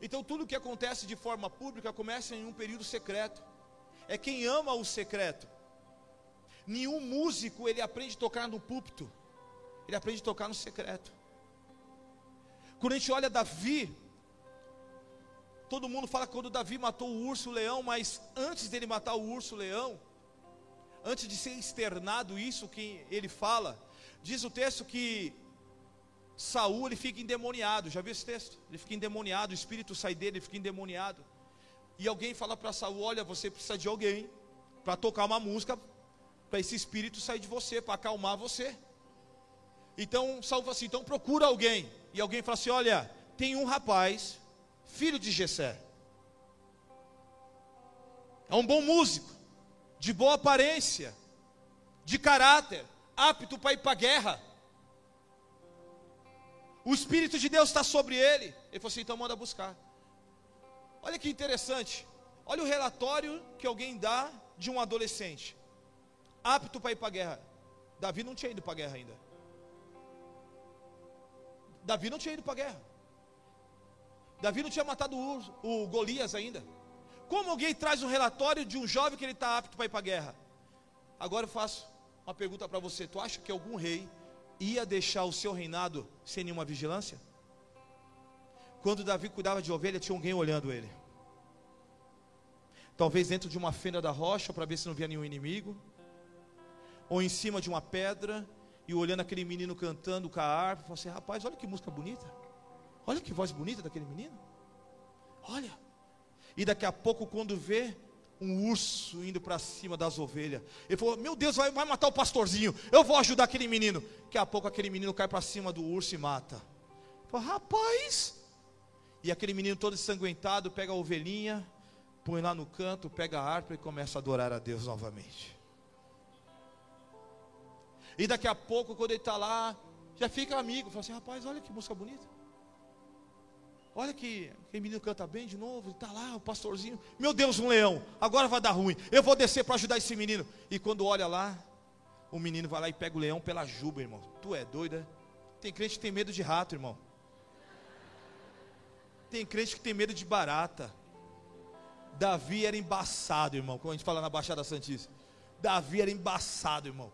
Então, tudo que acontece de forma pública começa em um período secreto. É quem ama o secreto. Nenhum músico ele aprende a tocar no púlpito, ele aprende a tocar no secreto. Quando a gente olha Davi, todo mundo fala que quando Davi matou o urso, o leão, mas antes dele matar o urso, o leão, antes de ser externado isso que ele fala, Diz o texto que Saul ele fica endemoniado. Já viu esse texto? Ele fica endemoniado, o espírito sai dele, ele fica endemoniado. E alguém fala para Saul: Olha, você precisa de alguém para tocar uma música para esse espírito sair de você, para acalmar você. Então Saul fala assim: então procura alguém. E alguém fala assim: Olha, tem um rapaz, filho de Jessé. É um bom músico, de boa aparência, de caráter apto para ir para a guerra. O Espírito de Deus está sobre ele. Ele falou assim: então manda buscar. Olha que interessante. Olha o relatório que alguém dá de um adolescente apto para ir para a guerra. Davi não tinha ido para a guerra ainda. Davi não tinha ido para a guerra. Davi não tinha matado o, o Golias ainda. Como alguém traz um relatório de um jovem que ele está apto para ir para a guerra? Agora eu faço uma pergunta para você: tu acha que algum rei ia deixar o seu reinado sem nenhuma vigilância? Quando Davi cuidava de ovelha, tinha alguém olhando ele. Talvez dentro de uma fenda da rocha para ver se não via nenhum inimigo, ou em cima de uma pedra e olhando aquele menino cantando com a harpa, falou assim: rapaz, olha que música bonita, olha que voz bonita daquele menino, olha. E daqui a pouco, quando vê, um urso indo para cima das ovelhas. Ele falou: Meu Deus, vai, vai matar o pastorzinho. Eu vou ajudar aquele menino. Daqui a pouco aquele menino cai para cima do urso e mata. Ele falou, Rapaz. E aquele menino todo ensanguentado pega a ovelhinha, põe lá no canto, pega a harpa e começa a adorar a Deus novamente. E daqui a pouco, quando ele está lá, já fica amigo. Fala assim: Rapaz, olha que música bonita. Olha que aquele menino canta bem de novo, está lá, o pastorzinho. Meu Deus, um leão, agora vai dar ruim. Eu vou descer para ajudar esse menino. E quando olha lá, o menino vai lá e pega o leão pela juba, irmão. Tu é doido, é? Tem crente que tem medo de rato, irmão. Tem crente que tem medo de barata. Davi era embaçado, irmão. Como a gente fala na Baixada Santista. Davi era embaçado, irmão.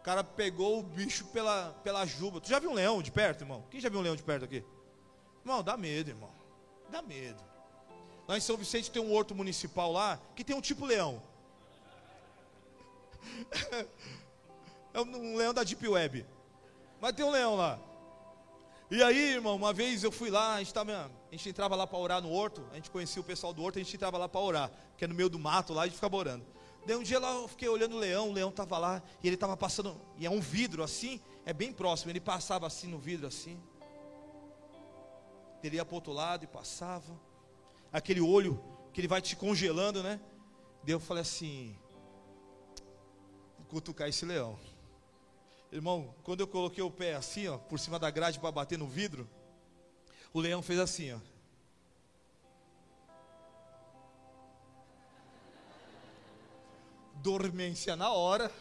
O cara pegou o bicho pela, pela juba. Tu já viu um leão de perto, irmão? Quem já viu um leão de perto aqui? Irmão, dá medo, irmão. Dá medo. Lá em São Vicente tem um horto municipal lá que tem um tipo leão. É um leão da Deep Web. Mas tem um leão lá. E aí, irmão, uma vez eu fui lá, a gente, tava, a gente entrava lá para orar no horto, a gente conhecia o pessoal do horto, a gente entrava lá para orar, que é no meio do mato lá, a gente ficava orando. Daí um dia lá eu fiquei olhando o leão, o leão estava lá, e ele estava passando, e é um vidro assim, é bem próximo, ele passava assim no vidro assim. Ele ia para o outro lado e passava. Aquele olho que ele vai te congelando, né? Daí eu falei assim, vou cutucar esse leão. Irmão, quando eu coloquei o pé assim, ó, por cima da grade para bater no vidro, o leão fez assim, ó. Dormência na hora.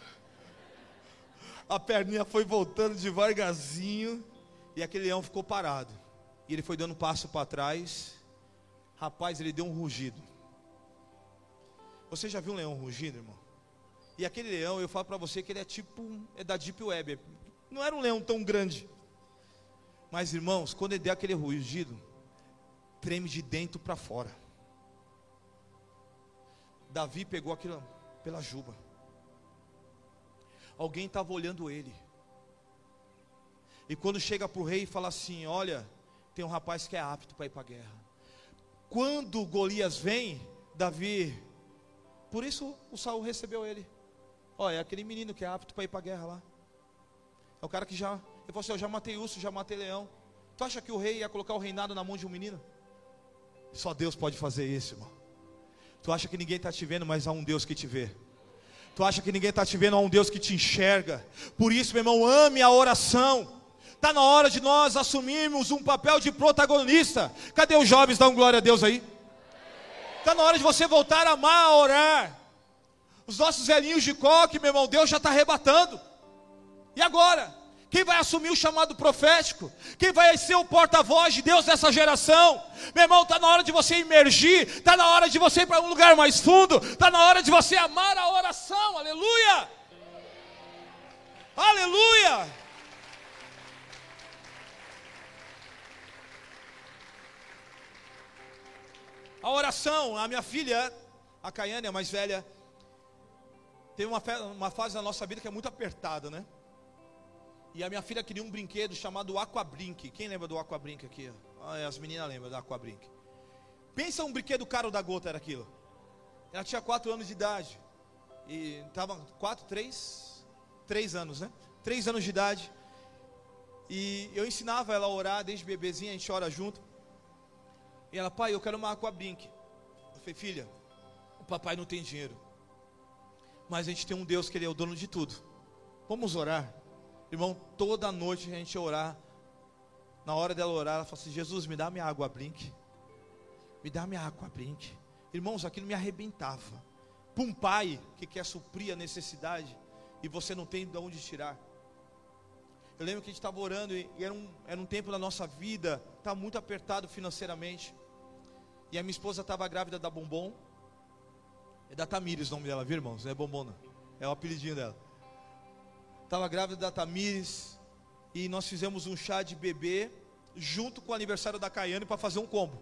A perninha foi voltando devagarzinho e aquele leão ficou parado. E ele foi dando um passo para trás. Rapaz, ele deu um rugido. Você já viu um leão rugindo, irmão? E aquele leão, eu falo para você que ele é tipo, é da Deep Web. Não era um leão tão grande. Mas irmãos, quando ele der aquele rugido, treme de dentro para fora. Davi pegou aquilo pela juba. Alguém estava olhando ele. E quando chega para o rei e fala assim: Olha, tem um rapaz que é apto para ir para a guerra. Quando Golias vem, Davi, por isso o Saul recebeu ele. Olha, é aquele menino que é apto para ir para a guerra lá. É o cara que já. Eu falei assim: eu já matei urso, já matei leão. Tu acha que o rei ia colocar o reinado na mão de um menino? Só Deus pode fazer isso, irmão. Tu acha que ninguém está te vendo, mas há um Deus que te vê. Tu acha que ninguém está te vendo, há um Deus que te enxerga. Por isso, meu irmão, ame a oração. Está na hora de nós assumirmos um papel de protagonista. Cadê os jovens? Um glória a Deus aí. Está na hora de você voltar a amar, a orar. Os nossos velhinhos de coque, meu irmão, Deus já está arrebatando. E agora? Quem vai assumir o chamado profético? Quem vai ser o porta-voz de Deus nessa geração? Meu irmão, está na hora de você emergir, está na hora de você ir para um lugar mais fundo, está na hora de você amar a oração, aleluia! Aleluia! A oração, a minha filha, a Caiane, a mais velha, Teve uma, uma fase na nossa vida que é muito apertada, né? E a minha filha queria um brinquedo chamado Aquabrink. Quem lembra do Aquabrink aqui? Ah, as meninas lembram do Aquabrink. Pensa um brinquedo caro da gota era aquilo. Ela tinha 4 anos de idade. E estava 4, 3? 3 anos, né? 3 anos de idade. E eu ensinava ela a orar desde bebezinha, a gente ora junto. E ela, pai, eu quero uma Aquabrink. Eu falei, filha, o papai não tem dinheiro. Mas a gente tem um Deus que Ele é o dono de tudo. Vamos orar. Irmão, toda noite a gente orar. Na hora dela orar, ela fala assim: Jesus, me dá minha água blink. Me dá minha água blink. Irmãos, aquilo me arrebentava. Para um pai que quer suprir a necessidade e você não tem de onde tirar. Eu lembro que a gente estava orando e era um, era um tempo da nossa vida, estava tá muito apertado financeiramente. E a minha esposa estava grávida da bombom. É da Tamires o nome dela, viu irmãos? Não é bombona. É o apelidinho dela. Estava grávida da Tamires. E nós fizemos um chá de bebê junto com o aniversário da Caiane para fazer um combo.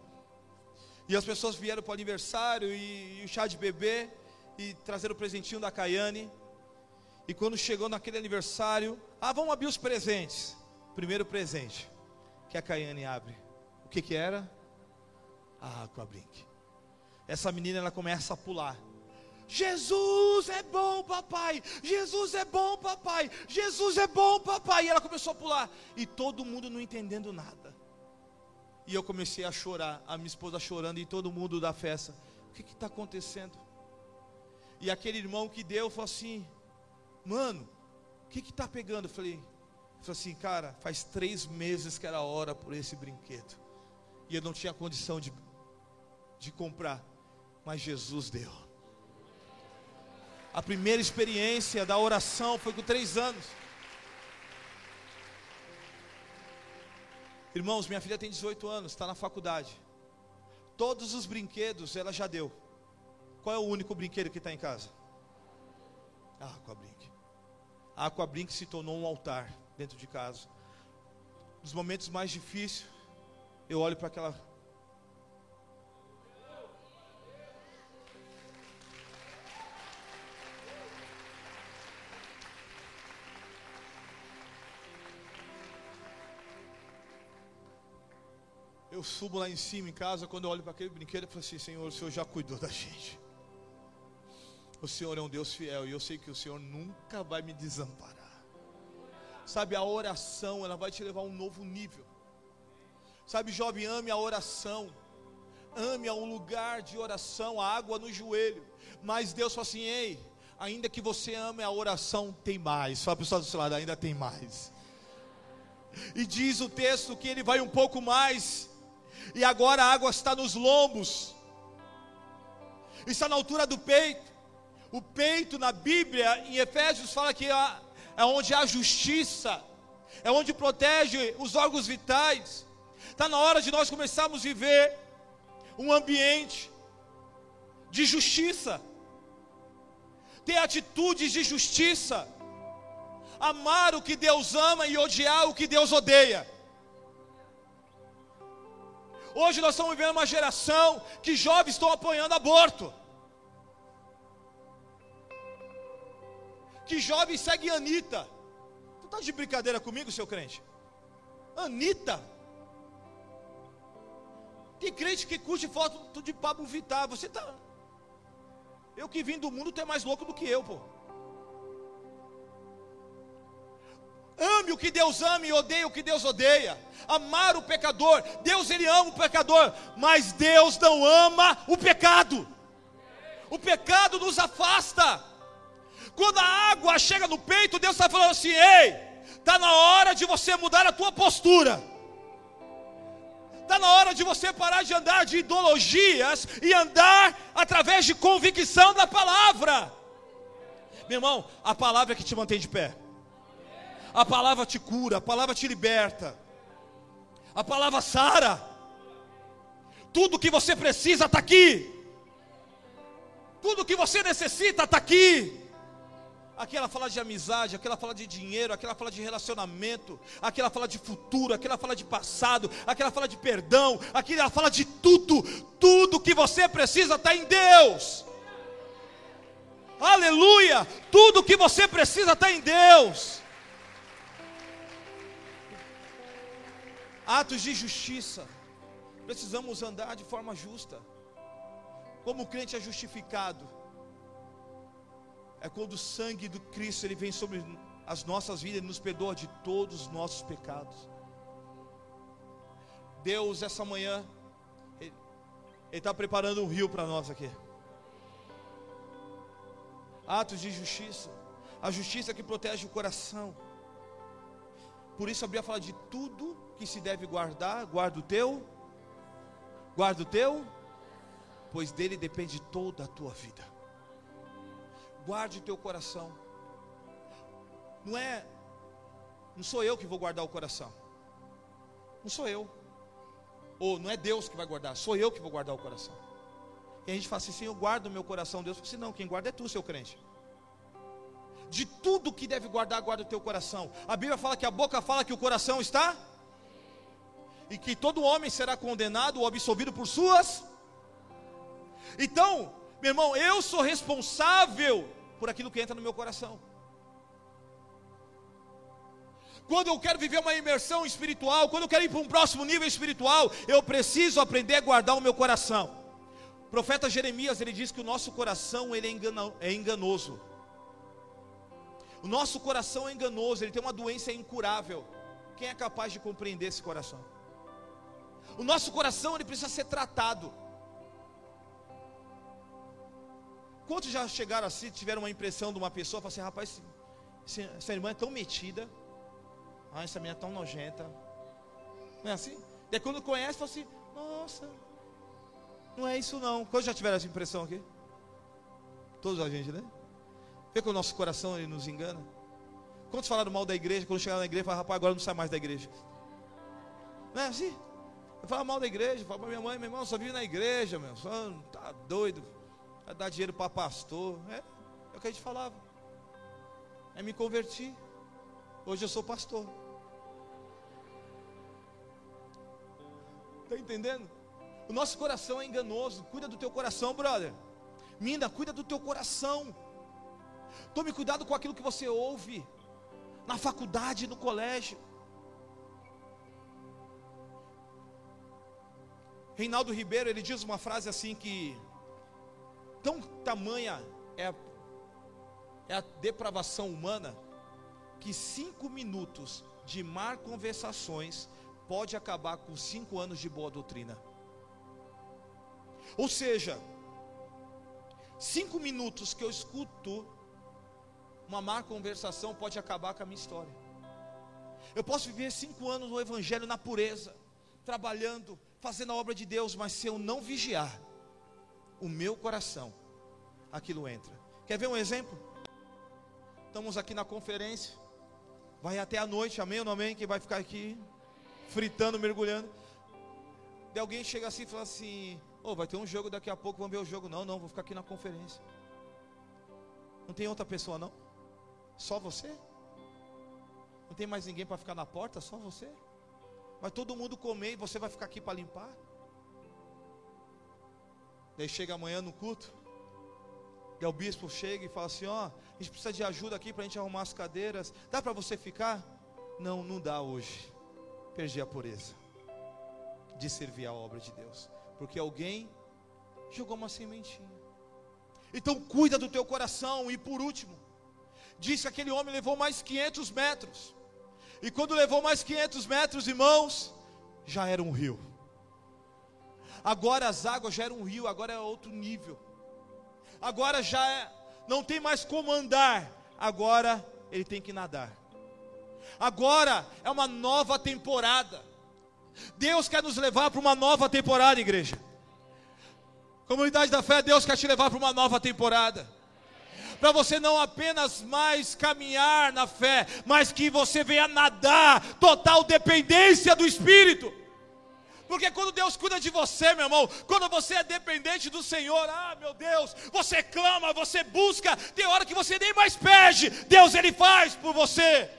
E as pessoas vieram para o aniversário e, e, o chá de bebê e trazeram o presentinho da Caiane. E quando chegou naquele aniversário, ah, vamos abrir os presentes. Primeiro presente que a Caiane abre. O que que era? A brinque. Essa menina ela começa a pular. Jesus é bom, papai. Jesus é bom, papai. Jesus é bom, papai. E ela começou a pular. E todo mundo não entendendo nada. E eu comecei a chorar. A minha esposa chorando e todo mundo da festa. O que está acontecendo? E aquele irmão que deu falou assim: Mano, o que está pegando? Eu falei, falei assim, cara, faz três meses que era hora por esse brinquedo. E eu não tinha condição de, de comprar. Mas Jesus deu. A primeira experiência da oração foi com três anos. Irmãos, minha filha tem 18 anos, está na faculdade. Todos os brinquedos ela já deu. Qual é o único brinquedo que está em casa? A Aquabrink. A Aquabrink se tornou um altar dentro de casa. Nos momentos mais difíceis, eu olho para aquela Subo lá em cima em casa, quando eu olho para aquele brinquedo, eu falo assim: Senhor, o Senhor já cuidou da gente. O Senhor é um Deus fiel e eu sei que o Senhor nunca vai me desamparar. Sabe, a oração, ela vai te levar a um novo nível. Sabe, jovem, ame a oração. Ame a um lugar de oração, a água no joelho. Mas Deus fala assim: ei, ainda que você ame a oração, tem mais. Fala para o pessoal do seu lado, ainda tem mais. E diz o texto que ele vai um pouco mais e agora a água está nos lombos, está na altura do peito. O peito na Bíblia, em Efésios, fala que é, onde há justiça, é onde protege os órgãos vitais. Está na hora de nós começarmos a viver um ambiente de justiça, ter atitudes de justiça, amar o que Deus ama e odiar o que Deus odeia. Hoje nós estamos vivendo uma geração que jovens estão apoiando aborto. Que jovens seguem Anitta. Tu está de brincadeira comigo, seu crente? Anitta. Tem crente que curte foto de Pablo Vittar. Você está. Eu que vim do mundo, tu é mais louco do que eu, pô. Ame o que Deus ama e odeie o que Deus odeia. Amar o pecador. Deus ele ama o pecador, mas Deus não ama o pecado. O pecado nos afasta. Quando a água chega no peito, Deus está falando assim: ei, está na hora de você mudar a tua postura. Está na hora de você parar de andar de ideologias e andar através de convicção da palavra. Meu irmão, a palavra é que te mantém de pé. A palavra te cura, a palavra te liberta. A palavra sara. Tudo que você precisa está aqui. Tudo que você necessita está aqui. Aquela fala de amizade, aquela fala de dinheiro, aquela fala de relacionamento, aquela fala de futuro, aquela fala de passado, aquela fala de perdão, aquela fala de tudo, tudo que você precisa está em Deus. Aleluia! Tudo que você precisa está em Deus. Atos de justiça. Precisamos andar de forma justa. Como o crente é justificado? É quando o sangue do Cristo ele vem sobre as nossas vidas e nos perdoa de todos os nossos pecados. Deus, essa manhã, Ele está preparando um rio para nós aqui. Atos de justiça, a justiça que protege o coração. Por isso a Bíblia fala de tudo que se deve guardar, guarda o teu, guarda o teu, pois dele depende toda a tua vida. Guarde o teu coração. Não é, não sou eu que vou guardar o coração. Não sou eu. Ou não é Deus que vai guardar, sou eu que vou guardar o coração. E a gente fala assim, Senhor, guarda o meu coração, Deus. Se não, quem guarda é tu, seu crente de tudo que deve guardar, guarda o teu coração. A Bíblia fala que a boca fala que o coração está e que todo homem será condenado ou absolvido por suas. Então, meu irmão, eu sou responsável por aquilo que entra no meu coração. Quando eu quero viver uma imersão espiritual, quando eu quero ir para um próximo nível espiritual, eu preciso aprender a guardar o meu coração. O profeta Jeremias, ele diz que o nosso coração ele é, é enganoso. O nosso coração é enganoso, ele tem uma doença incurável. Quem é capaz de compreender esse coração? O nosso coração ele precisa ser tratado. Quantos já chegaram assim, tiveram uma impressão de uma pessoa, falaram assim, rapaz, essa irmã é tão metida, ah, essa minha é tão nojenta. Não é assim? Daí quando conhece, fala assim, nossa, não é isso não. Quantos já tiveram essa impressão aqui? Todos a gente, né? Vê que o nosso coração ele nos engana. Quantos falaram mal da igreja? Quando chegaram na igreja, falaram, rapaz, agora não sai mais da igreja. Não é assim? Eu falo mal da igreja, falo para minha mãe, meu irmão, só vive na igreja, meu. Só tá doido. é dar dinheiro para pastor. É, é o que a gente falava. É me convertir. Hoje eu sou pastor. Está entendendo? O nosso coração é enganoso. Cuida do teu coração, brother. Mina, cuida do teu coração. Tome cuidado com aquilo que você ouve na faculdade, no colégio. Reinaldo Ribeiro, ele diz uma frase assim que tão tamanha é a, é a depravação humana que cinco minutos de mar conversações pode acabar com cinco anos de boa doutrina. Ou seja, cinco minutos que eu escuto uma má conversação pode acabar com a minha história. Eu posso viver cinco anos no Evangelho na pureza, trabalhando, fazendo a obra de Deus, mas se eu não vigiar o meu coração, aquilo entra. Quer ver um exemplo? Estamos aqui na conferência, vai até a noite, amém ou não amém? Quem vai ficar aqui fritando, mergulhando. De alguém chega assim e fala assim: oh, vai ter um jogo daqui a pouco, vamos ver o jogo. Não, não, vou ficar aqui na conferência. Não tem outra pessoa, não? Só você? Não tem mais ninguém para ficar na porta? Só você? Vai todo mundo comer e você vai ficar aqui para limpar? Daí chega amanhã no culto. Daí o bispo chega e fala assim: Ó, a gente precisa de ajuda aqui para a gente arrumar as cadeiras. Dá para você ficar? Não, não dá hoje. Perdi a pureza de servir a obra de Deus. Porque alguém jogou uma sementinha. Então cuida do teu coração. E por último, disse que aquele homem levou mais 500 metros. E quando levou mais 500 metros, irmãos, já era um rio. Agora as águas já eram um rio, agora é outro nível. Agora já é, não tem mais como andar, agora ele tem que nadar. Agora é uma nova temporada. Deus quer nos levar para uma nova temporada, igreja. Comunidade da fé, Deus quer te levar para uma nova temporada para você não apenas mais caminhar na fé, mas que você venha nadar, total dependência do Espírito. Porque quando Deus cuida de você, meu irmão, quando você é dependente do Senhor, ah, meu Deus, você clama, você busca, tem hora que você nem mais pede, Deus ele faz por você.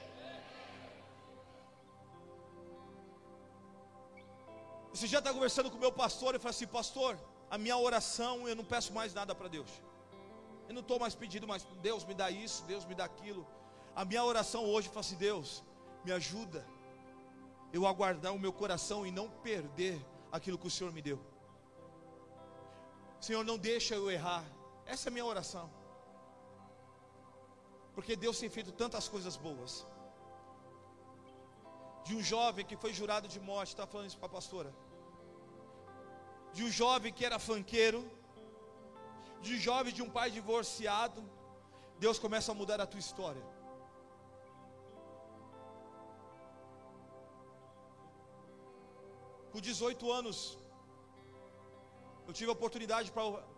Esse dia está conversando com o meu pastor e falou assim: Pastor, a minha oração eu não peço mais nada para Deus. Eu não estou mais pedindo mais, Deus me dá isso, Deus me dá aquilo. A minha oração hoje fala assim: Deus, me ajuda eu aguardar o meu coração e não perder aquilo que o Senhor me deu. Senhor, não deixa eu errar. Essa é a minha oração. Porque Deus tem feito tantas coisas boas. De um jovem que foi jurado de morte, está falando isso para a pastora. De um jovem que era fanqueiro de jovem de um pai divorciado, Deus começa a mudar a tua história. Com 18 anos, eu tive a oportunidade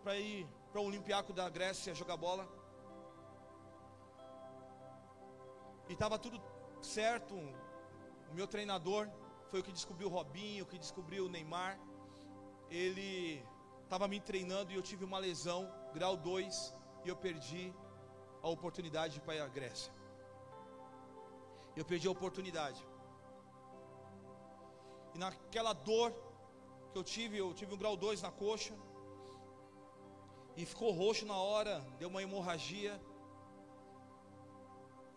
para ir para o Olympiaco da Grécia jogar bola. E estava tudo certo. O meu treinador foi o que descobriu o Robinho, o que descobriu o Neymar. Ele estava me treinando e eu tive uma lesão, grau 2, e eu perdi a oportunidade de ir para a Grécia. Eu perdi a oportunidade. E naquela dor que eu tive, eu tive um grau 2 na coxa. E ficou roxo na hora, deu uma hemorragia.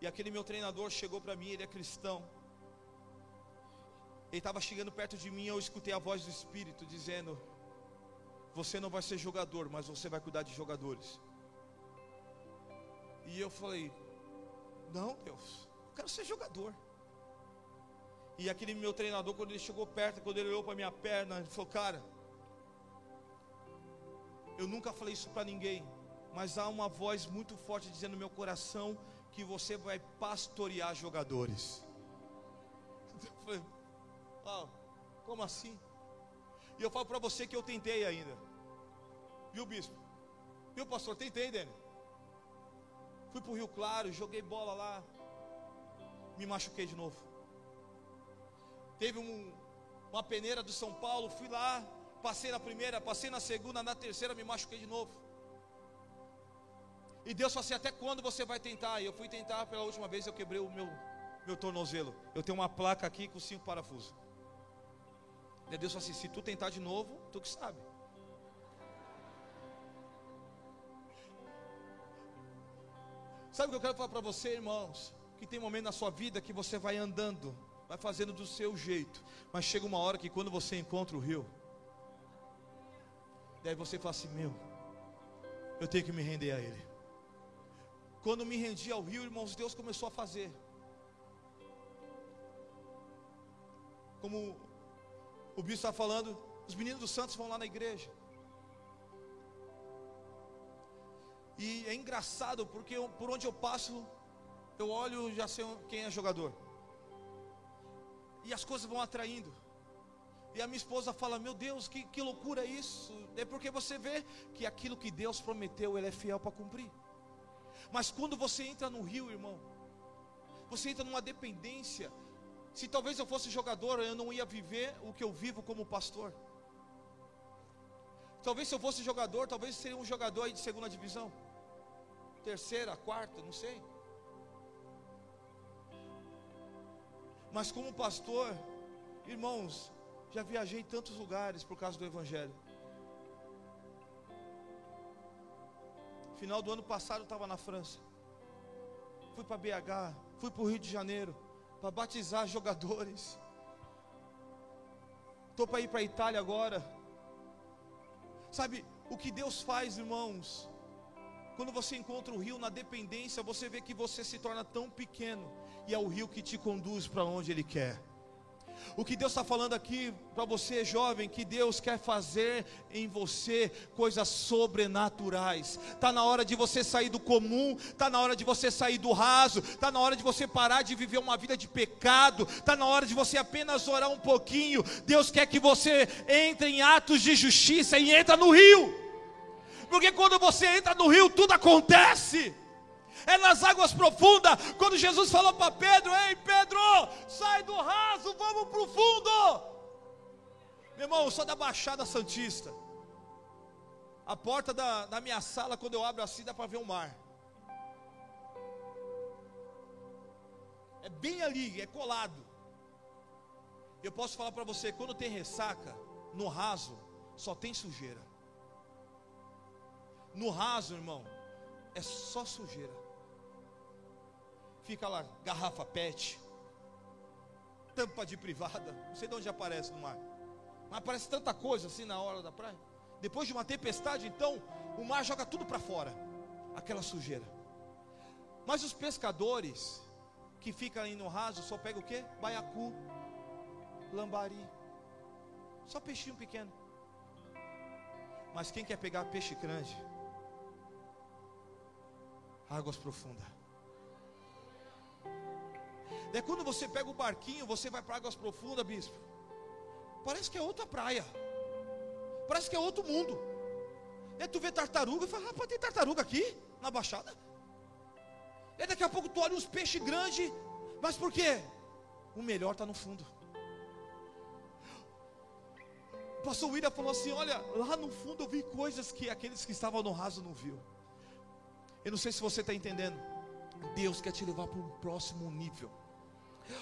E aquele meu treinador chegou para mim, ele é cristão. Ele estava chegando perto de mim, eu escutei a voz do Espírito dizendo: você não vai ser jogador, mas você vai cuidar de jogadores. E eu falei: Não, Deus, eu quero ser jogador. E aquele meu treinador, quando ele chegou perto, quando ele olhou para minha perna, ele falou: Cara, eu nunca falei isso para ninguém, mas há uma voz muito forte dizendo no meu coração que você vai pastorear jogadores. Eu falei: oh, Como assim? E eu falo para você que eu tentei ainda. Viu, bispo? Viu, pastor? Tentei, Dani. Fui para o Rio Claro, joguei bola lá. Me machuquei de novo. Teve um, uma peneira do São Paulo, fui lá, passei na primeira, passei na segunda, na terceira, me machuquei de novo. E Deus falou assim: até quando você vai tentar? E eu fui tentar pela última vez, eu quebrei o meu, meu tornozelo. Eu tenho uma placa aqui com cinco parafusos. E Deus falou assim: se tu tentar de novo, tu que sabe. Sabe o que eu quero falar para você, irmãos? Que tem momento na sua vida que você vai andando, vai fazendo do seu jeito, mas chega uma hora que quando você encontra o rio, daí você fala assim: meu, eu tenho que me render a Ele. Quando me rendi ao rio, irmãos, Deus começou a fazer. Como o bispo está falando, os meninos dos santos vão lá na igreja. E é engraçado porque eu, por onde eu passo, eu olho já sei quem é jogador. E as coisas vão atraindo. E a minha esposa fala: Meu Deus, que, que loucura isso. É porque você vê que aquilo que Deus prometeu, Ele é fiel para cumprir. Mas quando você entra no rio, irmão, você entra numa dependência. Se talvez eu fosse jogador, eu não ia viver o que eu vivo como pastor. Talvez se eu fosse jogador, talvez seria um jogador aí de segunda divisão, terceira, quarta, não sei. Mas como pastor, irmãos, já viajei tantos lugares por causa do Evangelho. Final do ano passado eu estava na França. Fui para BH, fui para o Rio de Janeiro para batizar jogadores. Estou para ir para a Itália agora. Sabe o que Deus faz, irmãos? Quando você encontra o rio na dependência, você vê que você se torna tão pequeno, e é o rio que te conduz para onde Ele quer. O que Deus está falando aqui para você, jovem, que Deus quer fazer em você coisas sobrenaturais. Está na hora de você sair do comum, está na hora de você sair do raso, está na hora de você parar de viver uma vida de pecado, está na hora de você apenas orar um pouquinho. Deus quer que você entre em atos de justiça e entra no rio. Porque quando você entra no rio, tudo acontece é nas águas profundas. Quando Jesus falou para Pedro: Ei, Pedro, sai do raso, vamos para o fundo. Meu irmão, sou da Baixada Santista. A porta da, da minha sala, quando eu abro assim, dá para ver o mar. É bem ali, é colado. Eu posso falar para você: quando tem ressaca, no raso, só tem sujeira. No raso, irmão, é só sujeira fica lá, garrafa PET, tampa de privada, não sei de onde aparece no mar, mas aparece tanta coisa assim na hora da praia. Depois de uma tempestade, então, o mar joga tudo para fora, aquela sujeira. Mas os pescadores que ficam aí no raso só pegam o que? Baiacu, lambari, só peixinho pequeno. Mas quem quer pegar peixe grande? Águas profundas. Daí quando você pega o barquinho, você vai para águas profundas, bispo. Parece que é outra praia. Parece que é outro mundo. Daí tu vê tartaruga e fala, rapaz, tem tartaruga aqui na baixada. E daqui a pouco tu olha uns peixes grandes. Mas por quê? O melhor está no fundo. O pastor William falou assim: olha, lá no fundo eu vi coisas que aqueles que estavam no raso não viu. Eu não sei se você está entendendo. Deus quer te levar para um próximo nível.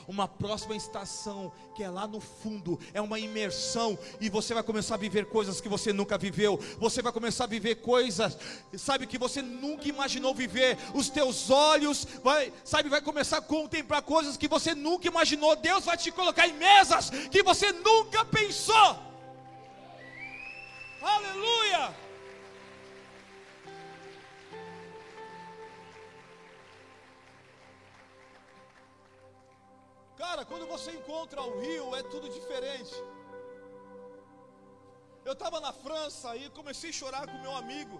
Uma próxima estação, que é lá no fundo, é uma imersão, e você vai começar a viver coisas que você nunca viveu, você vai começar a viver coisas, sabe, que você nunca imaginou viver, os teus olhos, vai, sabe, vai começar a contemplar coisas que você nunca imaginou, Deus vai te colocar em mesas que você nunca pensou, aleluia! Cara, quando você encontra o rio, é tudo diferente. Eu estava na França e comecei a chorar com meu amigo,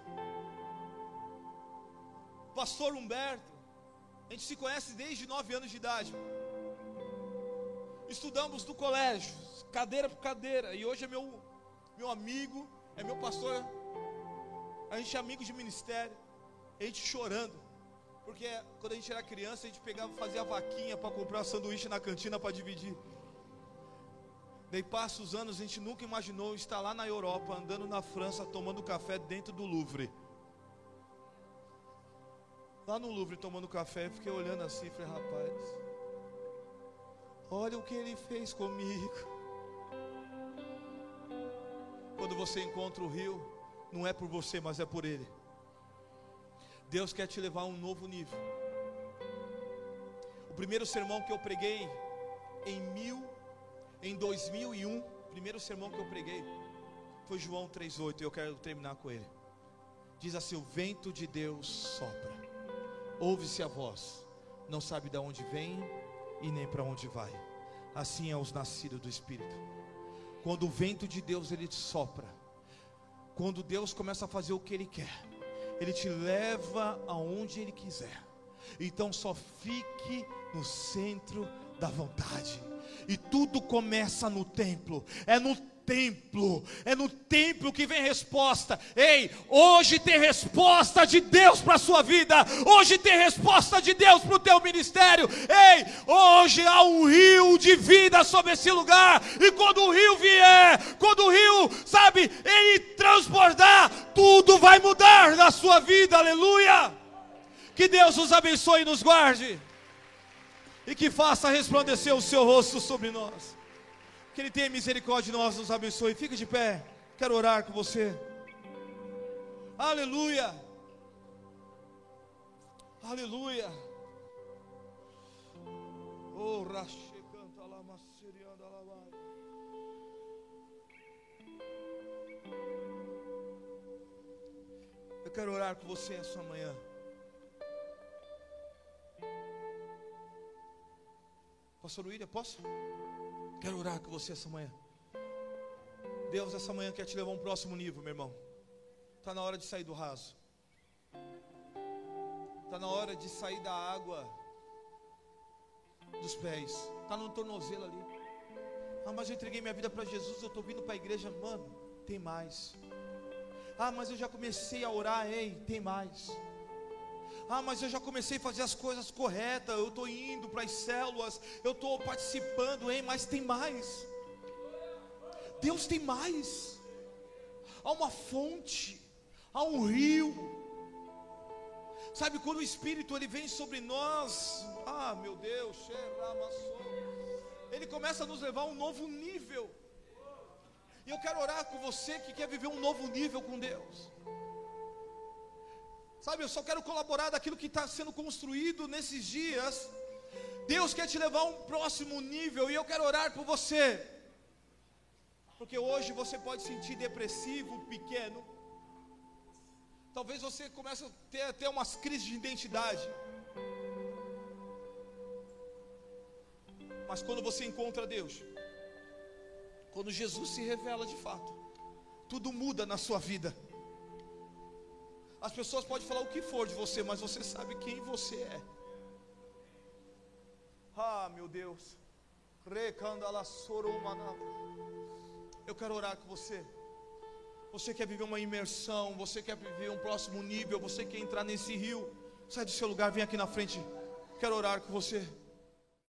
Pastor Humberto. A gente se conhece desde nove anos de idade. Estudamos no colégio, cadeira por cadeira, e hoje é meu, meu amigo, é meu pastor. A gente é amigo de ministério, a gente chorando. Porque quando a gente era criança, a gente pegava, fazia vaquinha para comprar sanduíche na cantina para dividir. Daí passa os anos, a gente nunca imaginou estar lá na Europa, andando na França, tomando café dentro do Louvre. lá no Louvre tomando café, fiquei olhando assim, falei, rapaz, olha o que ele fez comigo. Quando você encontra o rio, não é por você, mas é por ele. Deus quer te levar a um novo nível. O primeiro sermão que eu preguei em mil, em 2001, primeiro sermão que eu preguei foi João 3:8. Eu quero terminar com ele. Diz assim: o vento de Deus sopra, ouve-se a voz, não sabe de onde vem e nem para onde vai. Assim é os nascidos do Espírito. Quando o vento de Deus ele sopra, quando Deus começa a fazer o que Ele quer, Ele te leva aonde Ele quiser. Então só fique no centro da vontade. E tudo começa no templo. É no templo, é no templo que vem resposta. Ei, hoje tem resposta de Deus para a sua vida, hoje tem resposta de Deus para o teu ministério. Ei, hoje há um rio de vida sobre esse lugar, e quando o rio vier, quando o rio, sabe, ele transbordar, tudo vai mudar na sua vida, aleluia. Que Deus nos abençoe e nos guarde, e que faça resplandecer o seu rosto sobre nós. Que Ele tenha misericórdia de nós, nos abençoe. Fica de pé. Quero orar com você. Aleluia. Aleluia. Oh. Eu quero orar com você essa manhã. Pastor William, posso? Quero orar com você essa manhã. Deus, essa manhã quer te levar a um próximo nível, meu irmão. Está na hora de sair do raso. Está na hora de sair da água dos pés. Está no tornozelo ali. Ah, mas eu entreguei minha vida para Jesus, eu estou vindo para a igreja. Mano, tem mais. Ah, mas eu já comecei a orar, ei, tem mais. Ah, mas eu já comecei a fazer as coisas corretas, eu estou indo para as células, eu estou participando, hein? Mas tem mais. Deus tem mais. Há uma fonte, há um rio. Sabe quando o Espírito ele vem sobre nós? Ah, meu Deus, ele começa a nos levar a um novo nível. E eu quero orar com você que quer viver um novo nível com Deus. Sabe, eu só quero colaborar daquilo que está sendo construído nesses dias. Deus quer te levar a um próximo nível e eu quero orar por você. Porque hoje você pode sentir depressivo, pequeno. Talvez você comece a ter até umas crises de identidade. Mas quando você encontra Deus, quando Jesus se revela de fato, tudo muda na sua vida. As pessoas podem falar o que for de você, mas você sabe quem você é. Ah, meu Deus. Eu quero orar com você. Você quer viver uma imersão, você quer viver um próximo nível, você quer entrar nesse rio. Sai do seu lugar, vem aqui na frente. Quero orar com você.